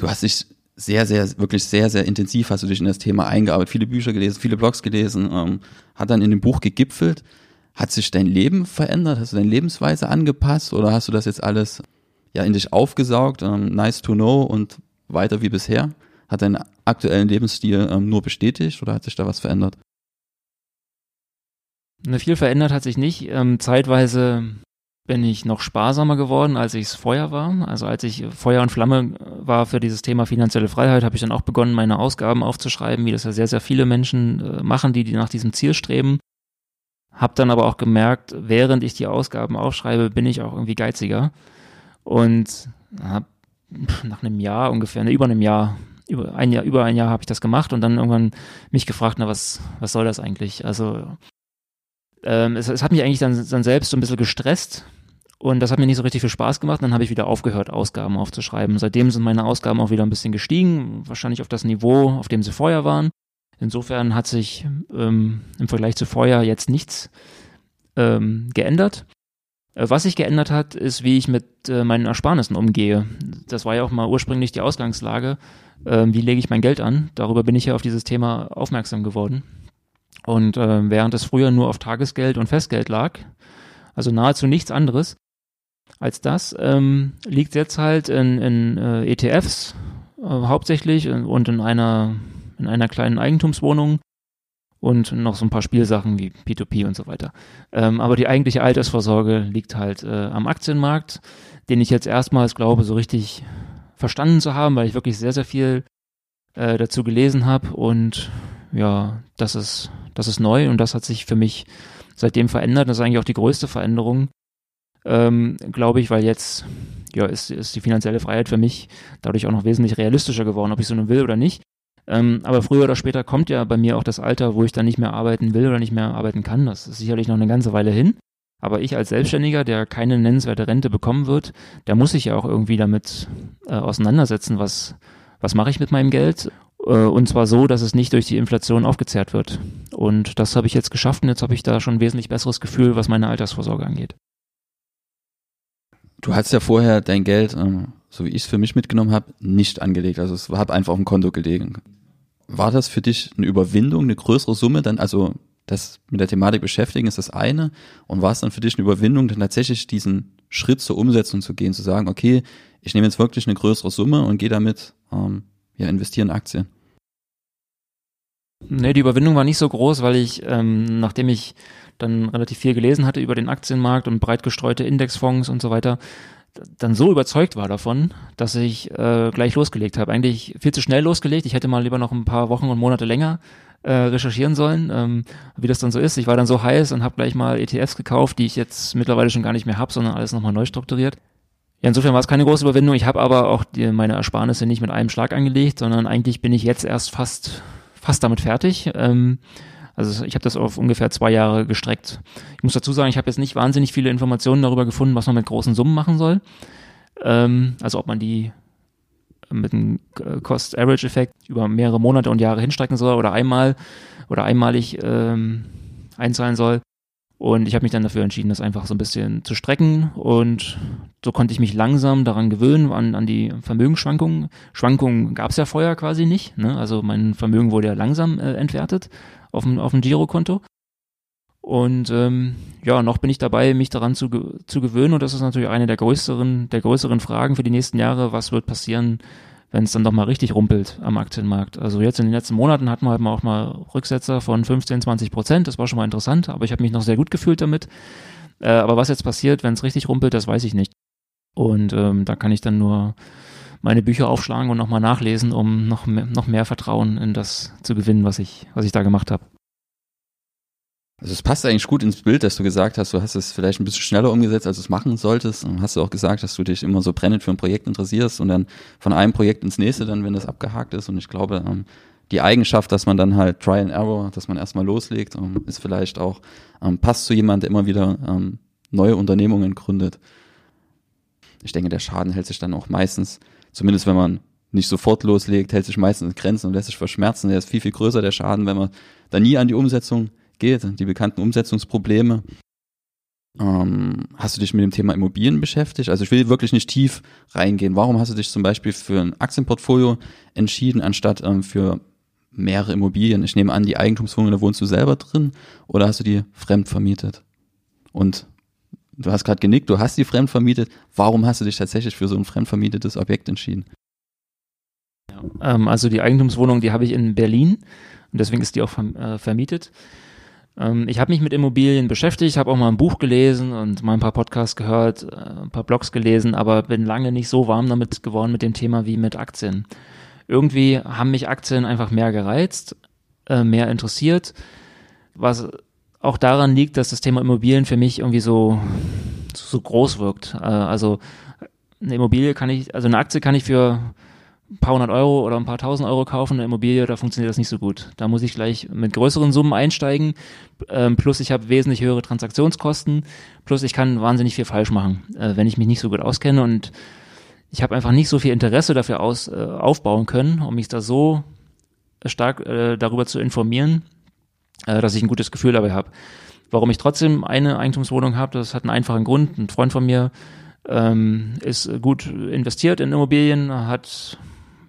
du hast dich sehr, sehr, wirklich sehr, sehr intensiv hast du dich in das Thema eingearbeitet, viele Bücher gelesen, viele Blogs gelesen, ähm, hat dann in dem Buch gegipfelt. Hat sich dein Leben verändert? Hast du deine Lebensweise angepasst oder hast du das jetzt alles ja in dich aufgesaugt? Ähm, nice to know und weiter wie bisher? Hat deinen aktuellen Lebensstil ähm, nur bestätigt oder hat sich da was verändert? Ne, viel verändert hat sich nicht. Ähm, zeitweise bin ich noch sparsamer geworden, als ich es vorher war. Also als ich Feuer und Flamme war für dieses Thema finanzielle Freiheit, habe ich dann auch begonnen, meine Ausgaben aufzuschreiben, wie das ja sehr, sehr viele Menschen äh, machen, die, die nach diesem Ziel streben. Hab dann aber auch gemerkt, während ich die Ausgaben aufschreibe, bin ich auch irgendwie geiziger. Und hab nach einem Jahr ungefähr, ne, über einem Jahr, über ein Jahr, über ein Jahr habe ich das gemacht und dann irgendwann mich gefragt, na, was, was soll das eigentlich? Also ähm, es, es, hat mich eigentlich dann, dann selbst so ein bisschen gestresst, und das hat mir nicht so richtig viel Spaß gemacht. Dann habe ich wieder aufgehört, Ausgaben aufzuschreiben. Seitdem sind meine Ausgaben auch wieder ein bisschen gestiegen, wahrscheinlich auf das Niveau, auf dem sie vorher waren. Insofern hat sich ähm, im Vergleich zu vorher jetzt nichts ähm, geändert. Äh, was sich geändert hat, ist, wie ich mit äh, meinen Ersparnissen umgehe. Das war ja auch mal ursprünglich die Ausgangslage. Äh, wie lege ich mein Geld an? Darüber bin ich ja auf dieses Thema aufmerksam geworden. Und äh, während es früher nur auf Tagesgeld und Festgeld lag, also nahezu nichts anderes, als das, ähm, liegt jetzt halt in, in äh, ETFs äh, hauptsächlich und in einer, in einer kleinen Eigentumswohnung und noch so ein paar Spielsachen wie P2P und so weiter. Ähm, aber die eigentliche Altersvorsorge liegt halt äh, am Aktienmarkt, den ich jetzt erstmals glaube, so richtig verstanden zu haben, weil ich wirklich sehr, sehr viel äh, dazu gelesen habe und ja, das ist, das ist neu und das hat sich für mich seitdem verändert. Das ist eigentlich auch die größte Veränderung, ähm, glaube ich, weil jetzt ja, ist, ist die finanzielle Freiheit für mich dadurch auch noch wesentlich realistischer geworden, ob ich so nun will oder nicht. Ähm, aber früher oder später kommt ja bei mir auch das Alter, wo ich dann nicht mehr arbeiten will oder nicht mehr arbeiten kann. Das ist sicherlich noch eine ganze Weile hin. Aber ich als Selbstständiger, der keine nennenswerte Rente bekommen wird, der muss sich ja auch irgendwie damit äh, auseinandersetzen, was, was mache ich mit meinem Geld. Äh, und zwar so, dass es nicht durch die Inflation aufgezehrt wird. Und das habe ich jetzt geschafft und jetzt habe ich da schon ein wesentlich besseres Gefühl, was meine Altersvorsorge angeht. Du hast ja vorher dein Geld, ähm, so wie ich es für mich mitgenommen habe, nicht angelegt. Also es hat einfach auf dem Konto gelegen. War das für dich eine Überwindung, eine größere Summe dann, also das mit der Thematik beschäftigen ist das eine. Und war es dann für dich eine Überwindung, dann tatsächlich diesen Schritt zur Umsetzung zu gehen, zu sagen, okay, ich nehme jetzt wirklich eine größere Summe und gehe damit ähm, ja investieren in Aktien? Nee, die Überwindung war nicht so groß, weil ich, ähm, nachdem ich dann relativ viel gelesen hatte über den Aktienmarkt und breit gestreute Indexfonds und so weiter, dann so überzeugt war davon, dass ich äh, gleich losgelegt habe. Eigentlich viel zu schnell losgelegt. Ich hätte mal lieber noch ein paar Wochen und Monate länger äh, recherchieren sollen, ähm, wie das dann so ist. Ich war dann so heiß und habe gleich mal ETFs gekauft, die ich jetzt mittlerweile schon gar nicht mehr habe, sondern alles nochmal neu strukturiert. Ja, insofern war es keine große Überwindung. Ich habe aber auch die, meine Ersparnisse nicht mit einem Schlag angelegt, sondern eigentlich bin ich jetzt erst fast fast damit fertig. Ähm, also ich habe das auf ungefähr zwei Jahre gestreckt. Ich muss dazu sagen, ich habe jetzt nicht wahnsinnig viele Informationen darüber gefunden, was man mit großen Summen machen soll. Ähm, also ob man die mit einem Cost-Average-Effekt über mehrere Monate und Jahre hinstrecken soll oder einmal oder einmalig ähm, einzahlen soll. Und ich habe mich dann dafür entschieden, das einfach so ein bisschen zu strecken. Und so konnte ich mich langsam daran gewöhnen, an, an die Vermögensschwankungen. Schwankungen gab es ja vorher quasi nicht. Ne? Also mein Vermögen wurde ja langsam äh, entwertet auf dem, auf dem Girokonto. Und ähm, ja, noch bin ich dabei, mich daran zu, zu gewöhnen. Und das ist natürlich eine der größeren, der größeren Fragen für die nächsten Jahre. Was wird passieren, wenn es dann doch mal richtig rumpelt am Aktienmarkt. Also jetzt in den letzten Monaten hatten wir halt mal auch mal Rücksetzer von 15, 20 Prozent. Das war schon mal interessant, aber ich habe mich noch sehr gut gefühlt damit. Äh, aber was jetzt passiert, wenn es richtig rumpelt, das weiß ich nicht. Und ähm, da kann ich dann nur meine Bücher aufschlagen und nochmal nachlesen, um noch mehr, noch mehr Vertrauen in das zu gewinnen, was ich, was ich da gemacht habe. Also es passt eigentlich gut ins Bild, dass du gesagt hast, du hast es vielleicht ein bisschen schneller umgesetzt, als du es machen solltest. Und hast du auch gesagt, dass du dich immer so brennend für ein Projekt interessierst und dann von einem Projekt ins nächste dann, wenn das abgehakt ist. Und ich glaube, ähm, die Eigenschaft, dass man dann halt Try and Error, dass man erstmal loslegt, ähm, ist vielleicht auch, ähm, passt zu jemandem, der immer wieder neue Unternehmungen gründet. Ich denke, der Schaden hält sich dann auch meistens, zumindest wenn man nicht sofort loslegt, hält sich meistens in Grenzen und lässt sich verschmerzen. Der ist viel, viel größer, der Schaden, wenn man da nie an die Umsetzung geht, die bekannten Umsetzungsprobleme. Ähm, hast du dich mit dem Thema Immobilien beschäftigt? Also ich will wirklich nicht tief reingehen. Warum hast du dich zum Beispiel für ein Aktienportfolio entschieden, anstatt ähm, für mehrere Immobilien? Ich nehme an, die Eigentumswohnung, da wohnst du selber drin oder hast du die fremd vermietet? Und du hast gerade genickt, du hast die fremd vermietet. Warum hast du dich tatsächlich für so ein fremd vermietetes Objekt entschieden? Ähm, also die Eigentumswohnung, die habe ich in Berlin und deswegen ist die auch äh, vermietet. Ähm, ich habe mich mit Immobilien beschäftigt, habe auch mal ein Buch gelesen und mal ein paar Podcasts gehört, äh, ein paar Blogs gelesen, aber bin lange nicht so warm damit geworden mit dem Thema wie mit Aktien. Irgendwie haben mich Aktien einfach mehr gereizt, äh, mehr interessiert, was auch daran liegt, dass das Thema Immobilien für mich irgendwie so, so groß wirkt. Äh, also eine Immobilie kann ich, also eine Aktie kann ich für ein paar hundert Euro oder ein paar tausend Euro kaufen, eine Immobilie, da funktioniert das nicht so gut. Da muss ich gleich mit größeren Summen einsteigen, ähm, plus ich habe wesentlich höhere Transaktionskosten, plus ich kann wahnsinnig viel falsch machen, äh, wenn ich mich nicht so gut auskenne und ich habe einfach nicht so viel Interesse dafür aus, äh, aufbauen können, um mich da so stark äh, darüber zu informieren, äh, dass ich ein gutes Gefühl dabei habe. Warum ich trotzdem eine Eigentumswohnung habe, das hat einen einfachen Grund. Ein Freund von mir ähm, ist gut investiert in Immobilien, hat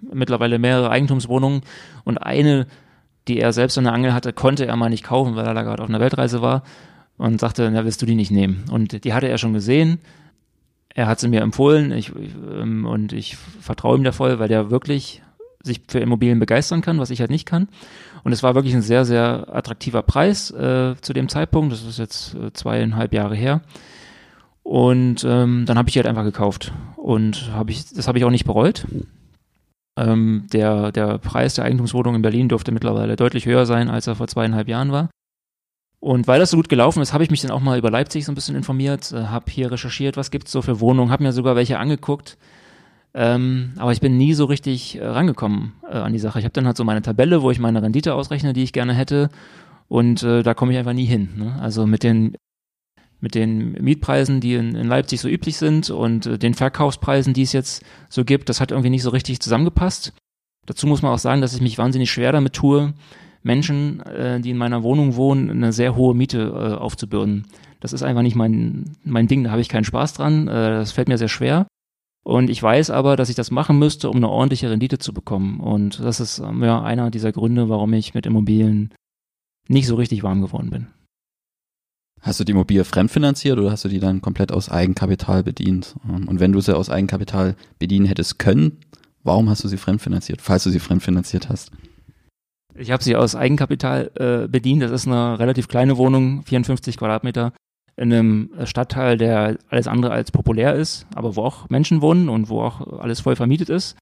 mittlerweile mehrere Eigentumswohnungen und eine, die er selbst an der Angel hatte, konnte er mal nicht kaufen, weil er da gerade auf einer Weltreise war und sagte, na, willst du die nicht nehmen? Und die hatte er schon gesehen. Er hat sie mir empfohlen ich, ähm, und ich vertraue ihm da voll, weil der wirklich sich für Immobilien begeistern kann, was ich halt nicht kann. Und es war wirklich ein sehr, sehr attraktiver Preis äh, zu dem Zeitpunkt. Das ist jetzt äh, zweieinhalb Jahre her. Und ähm, dann habe ich die halt einfach gekauft. Und hab ich, das habe ich auch nicht bereut. Ähm, der, der Preis der Eigentumswohnung in Berlin dürfte mittlerweile deutlich höher sein, als er vor zweieinhalb Jahren war. Und weil das so gut gelaufen ist, habe ich mich dann auch mal über Leipzig so ein bisschen informiert, äh, habe hier recherchiert, was gibt's so für Wohnungen, habe mir sogar welche angeguckt. Ähm, aber ich bin nie so richtig äh, rangekommen äh, an die Sache. Ich habe dann halt so meine Tabelle, wo ich meine Rendite ausrechne, die ich gerne hätte. Und äh, da komme ich einfach nie hin. Ne? Also mit den mit den Mietpreisen, die in, in Leipzig so üblich sind und äh, den Verkaufspreisen, die es jetzt so gibt, das hat irgendwie nicht so richtig zusammengepasst. Dazu muss man auch sagen, dass ich mich wahnsinnig schwer damit tue, Menschen, äh, die in meiner Wohnung wohnen, eine sehr hohe Miete äh, aufzubürden. Das ist einfach nicht mein, mein Ding, da habe ich keinen Spaß dran, äh, das fällt mir sehr schwer. Und ich weiß aber, dass ich das machen müsste, um eine ordentliche Rendite zu bekommen. Und das ist ähm, ja einer dieser Gründe, warum ich mit Immobilien nicht so richtig warm geworden bin. Hast du die Immobilie fremdfinanziert oder hast du die dann komplett aus Eigenkapital bedient? Ähm, und wenn du sie aus Eigenkapital bedienen hättest können, warum hast du sie fremdfinanziert, falls du sie fremdfinanziert hast? Ich habe sie aus Eigenkapital äh, bedient. Das ist eine relativ kleine Wohnung, 54 Quadratmeter, in einem Stadtteil, der alles andere als populär ist, aber wo auch Menschen wohnen und wo auch alles voll vermietet ist.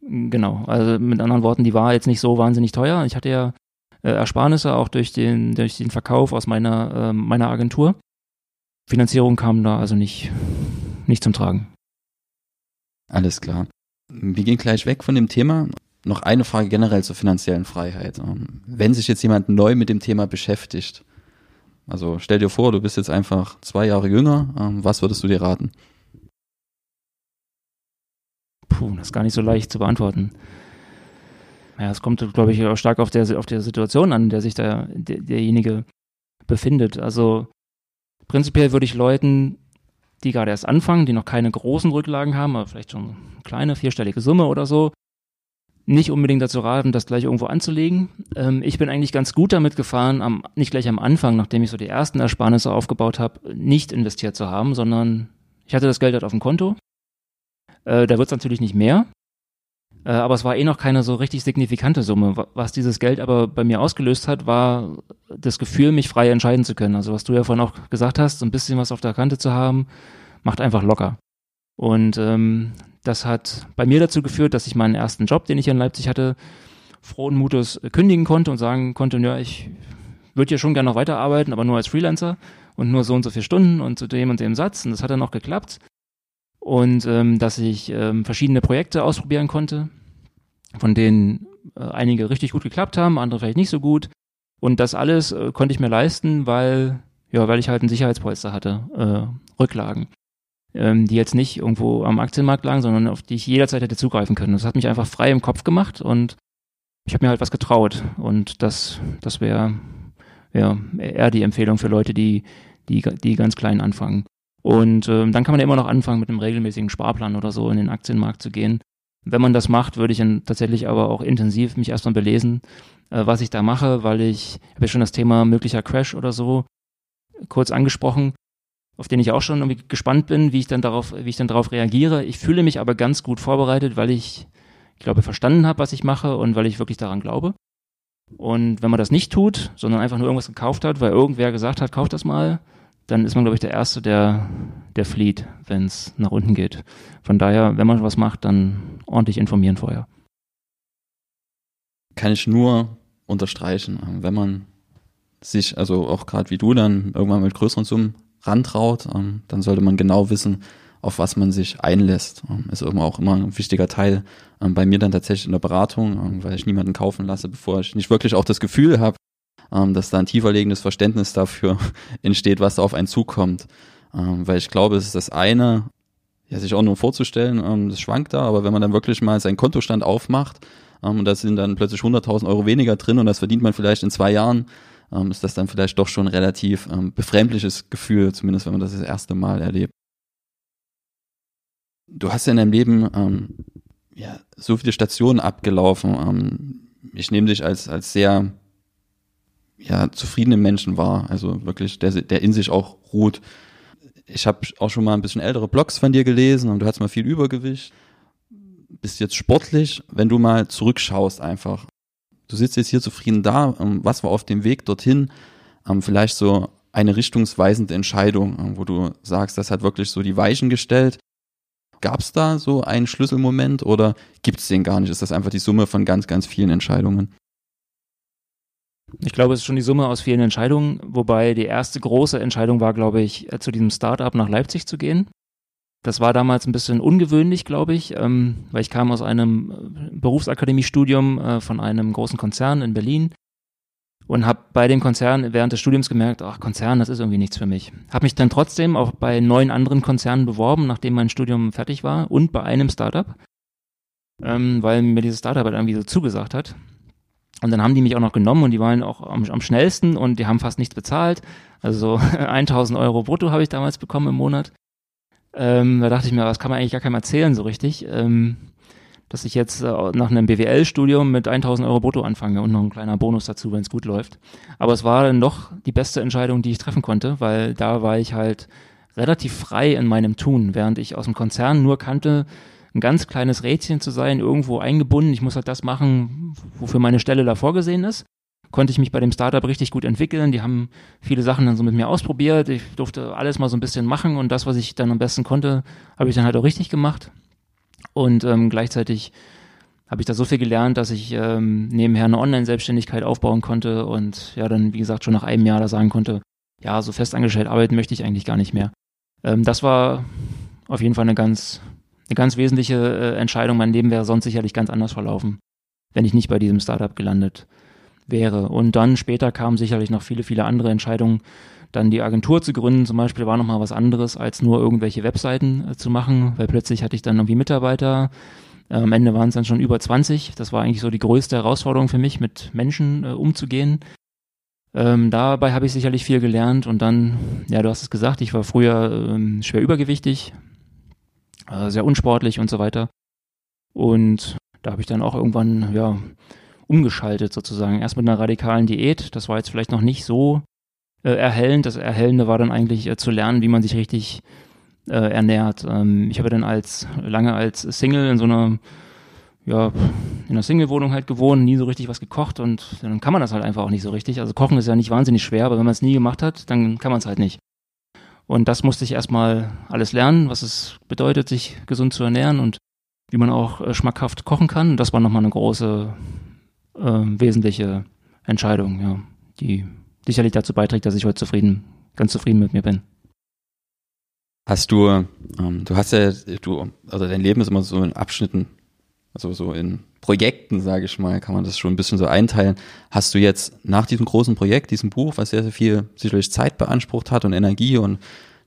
Genau, also mit anderen Worten, die war jetzt nicht so wahnsinnig teuer. Ich hatte ja äh, Ersparnisse auch durch den, durch den Verkauf aus meiner, äh, meiner Agentur. Finanzierung kam da also nicht, nicht zum Tragen. Alles klar. Wir gehen gleich weg von dem Thema noch eine Frage generell zur finanziellen Freiheit. Ähm, wenn sich jetzt jemand neu mit dem Thema beschäftigt, also stell dir vor, du bist jetzt einfach zwei Jahre jünger, ähm, was würdest du dir raten? Puh, das ist gar nicht so leicht zu beantworten. Ja, es kommt, glaube ich, auch stark auf der, auf der Situation an, in der sich der, der, derjenige befindet. Also prinzipiell würde ich Leuten, die gerade erst anfangen, die noch keine großen Rücklagen haben, aber vielleicht schon eine kleine vierstellige Summe oder so, nicht unbedingt dazu raten, das gleich irgendwo anzulegen. Ähm, ich bin eigentlich ganz gut damit gefahren, am, nicht gleich am Anfang, nachdem ich so die ersten Ersparnisse aufgebaut habe, nicht investiert zu haben, sondern ich hatte das Geld halt auf dem Konto. Äh, da wird es natürlich nicht mehr. Äh, aber es war eh noch keine so richtig signifikante Summe. Was dieses Geld aber bei mir ausgelöst hat, war das Gefühl, mich frei entscheiden zu können. Also was du ja vorhin auch gesagt hast, so ein bisschen was auf der Kante zu haben, macht einfach locker. Und ähm, das hat bei mir dazu geführt, dass ich meinen ersten Job, den ich in Leipzig hatte, frohen Mutes kündigen konnte und sagen konnte, ja, ich würde hier schon gerne noch weiterarbeiten, aber nur als Freelancer und nur so und so viele Stunden und zu dem und dem Satz. Und das hat dann auch geklappt. Und ähm, dass ich ähm, verschiedene Projekte ausprobieren konnte, von denen äh, einige richtig gut geklappt haben, andere vielleicht nicht so gut. Und das alles äh, konnte ich mir leisten, weil, ja, weil ich halt ein Sicherheitspolster hatte, äh, Rücklagen ähm, die jetzt nicht irgendwo am Aktienmarkt lagen, sondern auf die ich jederzeit hätte zugreifen können. Das hat mich einfach frei im Kopf gemacht und ich habe mir halt was getraut. Und das, das wäre wär eher die Empfehlung für Leute, die, die, die ganz klein anfangen. Und ähm, dann kann man ja immer noch anfangen, mit einem regelmäßigen Sparplan oder so in den Aktienmarkt zu gehen. Wenn man das macht, würde ich dann tatsächlich aber auch intensiv mich erstmal belesen, äh, was ich da mache, weil ich habe ja schon das Thema möglicher Crash oder so kurz angesprochen auf den ich auch schon irgendwie gespannt bin, wie ich dann darauf, wie ich dann darauf reagiere. Ich fühle mich aber ganz gut vorbereitet, weil ich, ich glaube, verstanden habe, was ich mache und weil ich wirklich daran glaube. Und wenn man das nicht tut, sondern einfach nur irgendwas gekauft hat, weil irgendwer gesagt hat, kauf das mal, dann ist man, glaube ich, der Erste, der, der flieht, wenn es nach unten geht. Von daher, wenn man was macht, dann ordentlich informieren vorher. Kann ich nur unterstreichen, wenn man sich, also auch gerade wie du dann irgendwann mit größeren Summen rantraut, ähm, dann sollte man genau wissen, auf was man sich einlässt. Ähm, ist immer auch immer ein wichtiger Teil ähm, bei mir dann tatsächlich in der Beratung, ähm, weil ich niemanden kaufen lasse, bevor ich nicht wirklich auch das Gefühl habe, ähm, dass da ein tieferlegendes Verständnis dafür entsteht, was da auf einen zukommt. Ähm, weil ich glaube, es ist das eine, ja, sich auch nur vorzustellen, ähm, das schwankt da, aber wenn man dann wirklich mal seinen Kontostand aufmacht ähm, und da sind dann plötzlich 100.000 Euro weniger drin und das verdient man vielleicht in zwei Jahren, ähm, ist das dann vielleicht doch schon ein relativ ähm, befremdliches Gefühl, zumindest wenn man das das erste Mal erlebt. Du hast ja in deinem Leben ja, so viele Stationen abgelaufen. Ich nehme dich als, als sehr ja, zufriedenen Menschen wahr, also wirklich, der, der in sich auch ruht. Ich habe auch schon mal ein bisschen ältere Blogs von dir gelesen und du hast mal viel Übergewicht. Bist jetzt sportlich, wenn du mal zurückschaust einfach du sitzt jetzt hier zufrieden da, ähm, was war auf dem Weg dorthin, ähm, vielleicht so eine richtungsweisende Entscheidung, ähm, wo du sagst, das hat wirklich so die Weichen gestellt. Gab es da so einen Schlüsselmoment oder gibt es den gar nicht? Ist das einfach die Summe von ganz, ganz vielen Entscheidungen? Ich glaube, es ist schon die Summe aus vielen Entscheidungen, wobei die erste große Entscheidung war, glaube ich, zu diesem Startup nach Leipzig zu gehen. Das war damals ein bisschen ungewöhnlich, glaube ich, ähm, weil ich kam aus einem äh, Berufsakademiestudium äh, von einem großen Konzern in Berlin und habe bei dem Konzern während des Studiums gemerkt, ach Konzern, das ist irgendwie nichts für mich. Habe mich dann trotzdem auch bei neun anderen Konzernen beworben, nachdem mein Studium fertig war und bei einem Startup, ähm, weil mir dieses Startup halt irgendwie so zugesagt hat. Und dann haben die mich auch noch genommen und die waren auch am, am schnellsten und die haben fast nichts bezahlt. Also 1000 Euro brutto habe ich damals bekommen im Monat. Ähm, da dachte ich mir, was kann man eigentlich gar keinem erzählen so richtig. Ähm, dass ich jetzt äh, nach einem BWL-Studium mit 1000 Euro brutto anfange und noch ein kleiner Bonus dazu, wenn es gut läuft. Aber es war dann doch die beste Entscheidung, die ich treffen konnte, weil da war ich halt relativ frei in meinem Tun, während ich aus dem Konzern nur kannte, ein ganz kleines Rädchen zu sein, irgendwo eingebunden. Ich muss halt das machen, wofür meine Stelle da vorgesehen ist. Konnte ich mich bei dem Startup richtig gut entwickeln. Die haben viele Sachen dann so mit mir ausprobiert. Ich durfte alles mal so ein bisschen machen und das, was ich dann am besten konnte, habe ich dann halt auch richtig gemacht. Und ähm, gleichzeitig habe ich da so viel gelernt, dass ich ähm, nebenher eine Online-Selbstständigkeit aufbauen konnte und ja dann, wie gesagt, schon nach einem Jahr da sagen konnte, ja, so festangestellt arbeiten möchte ich eigentlich gar nicht mehr. Ähm, das war auf jeden Fall eine ganz, eine ganz wesentliche äh, Entscheidung. Mein Leben wäre sonst sicherlich ganz anders verlaufen, wenn ich nicht bei diesem Startup gelandet wäre. Und dann später kamen sicherlich noch viele, viele andere Entscheidungen, dann die Agentur zu gründen zum Beispiel war nochmal was anderes, als nur irgendwelche Webseiten äh, zu machen, weil plötzlich hatte ich dann irgendwie Mitarbeiter. Äh, am Ende waren es dann schon über 20. Das war eigentlich so die größte Herausforderung für mich, mit Menschen äh, umzugehen. Ähm, dabei habe ich sicherlich viel gelernt und dann, ja, du hast es gesagt, ich war früher ähm, schwer übergewichtig, äh, sehr unsportlich und so weiter. Und da habe ich dann auch irgendwann, ja, umgeschaltet sozusagen. Erst mit einer radikalen Diät, das war jetzt vielleicht noch nicht so äh, erhellend. Das Erhellende war dann eigentlich äh, zu lernen, wie man sich richtig äh, ernährt. Ähm, ich habe dann als lange als Single in so einer ja, in einer Single-Wohnung halt gewohnt, nie so richtig was gekocht und dann kann man das halt einfach auch nicht so richtig. Also kochen ist ja nicht wahnsinnig schwer, aber wenn man es nie gemacht hat, dann kann man es halt nicht. Und das musste ich erstmal alles lernen, was es bedeutet, sich gesund zu ernähren und wie man auch äh, schmackhaft kochen kann. Das war nochmal eine große, äh, wesentliche Entscheidung, ja, die sicherlich dazu beiträgt, dass ich heute zufrieden, ganz zufrieden mit mir bin. Hast du, ähm, du hast ja, du, also dein Leben ist immer so in Abschnitten, also so in Projekten, sage ich mal, kann man das schon ein bisschen so einteilen. Hast du jetzt nach diesem großen Projekt, diesem Buch, was sehr, sehr viel sicherlich Zeit beansprucht hat und Energie und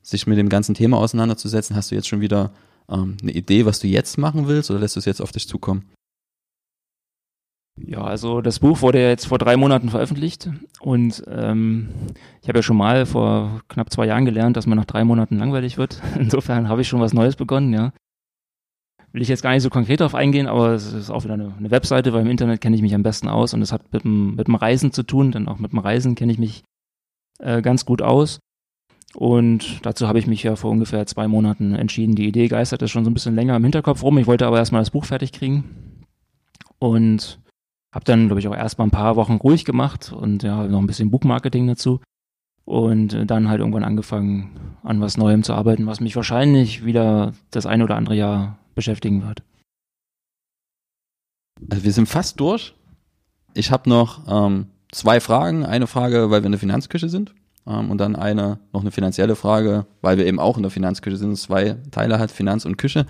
sich mit dem ganzen Thema auseinanderzusetzen, hast du jetzt schon wieder ähm, eine Idee, was du jetzt machen willst oder lässt du es jetzt auf dich zukommen? Ja, also das Buch wurde ja jetzt vor drei Monaten veröffentlicht und ähm, ich habe ja schon mal vor knapp zwei Jahren gelernt, dass man nach drei Monaten langweilig wird. Insofern habe ich schon was Neues begonnen, ja. Will ich jetzt gar nicht so konkret darauf eingehen, aber es ist auch wieder eine, eine Webseite, weil im Internet kenne ich mich am besten aus und es hat mit dem, mit dem Reisen zu tun, denn auch mit dem Reisen kenne ich mich äh, ganz gut aus. Und dazu habe ich mich ja vor ungefähr zwei Monaten entschieden. Die Idee geisterte schon so ein bisschen länger im Hinterkopf rum. Ich wollte aber erstmal das Buch fertig kriegen. Und hab dann, glaube ich, auch erstmal ein paar Wochen ruhig gemacht und ja, noch ein bisschen Buchmarketing dazu. Und dann halt irgendwann angefangen, an was Neuem zu arbeiten, was mich wahrscheinlich wieder das ein oder andere Jahr beschäftigen wird. Also wir sind fast durch. Ich habe noch ähm, zwei Fragen. Eine Frage, weil wir in der Finanzküche sind. Ähm, und dann eine, noch eine finanzielle Frage, weil wir eben auch in der Finanzküche sind. Zwei Teile hat Finanz und Küche.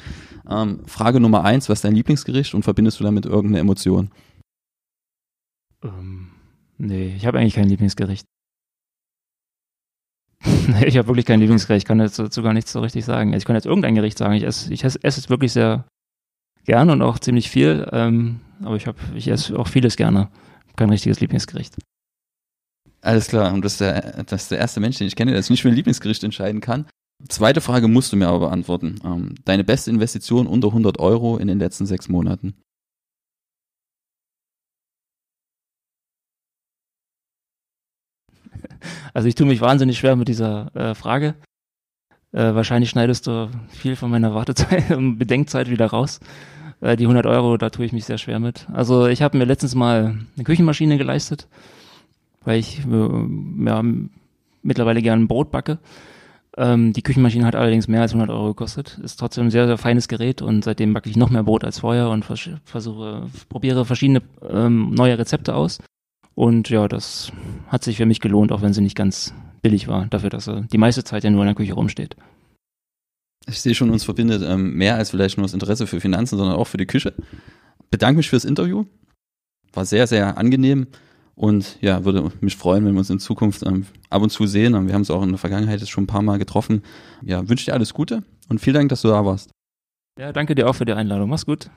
Ähm, Frage Nummer eins, was ist dein Lieblingsgericht und verbindest du damit irgendeine Emotion? Ähm, nee, ich habe eigentlich kein Lieblingsgericht. ich habe wirklich kein Lieblingsgericht. Ich kann dazu gar nichts so richtig sagen. Also ich kann jetzt irgendein Gericht sagen. Ich esse, ich esse, esse es wirklich sehr gern und auch ziemlich viel. Ähm, aber ich, hab, ich esse auch vieles gerne. Kein richtiges Lieblingsgericht. Alles klar. Und das ist, der, das ist der erste Mensch, den ich kenne, der sich nicht für ein Lieblingsgericht entscheiden kann. Zweite Frage musst du mir aber beantworten. Ähm, deine beste Investition unter 100 Euro in den letzten sechs Monaten? Also ich tue mich wahnsinnig schwer mit dieser äh, Frage. Äh, wahrscheinlich schneidest du viel von meiner Wartezeit und Bedenkzeit wieder raus. Äh, die 100 Euro, da tue ich mich sehr schwer mit. Also ich habe mir letztens mal eine Küchenmaschine geleistet, weil ich äh, ja, mittlerweile gerne Brot backe. Ähm, die Küchenmaschine hat allerdings mehr als 100 Euro gekostet. Ist trotzdem ein sehr, sehr feines Gerät und seitdem backe ich noch mehr Brot als vorher und vers versuche, probiere verschiedene ähm, neue Rezepte aus. Und ja, das hat sich für mich gelohnt, auch wenn sie nicht ganz billig war, dafür, dass sie die meiste Zeit ja nur in der Küche rumsteht. Ich sehe schon, uns verbindet ähm, mehr als vielleicht nur das Interesse für Finanzen, sondern auch für die Küche. Bedanke mich fürs Interview. War sehr, sehr angenehm und ja, würde mich freuen, wenn wir uns in Zukunft ähm, ab und zu sehen. Wir haben es auch in der Vergangenheit jetzt schon ein paar Mal getroffen. Ja, wünsche dir alles Gute und vielen Dank, dass du da warst. Ja, danke dir auch für die Einladung. Mach's gut.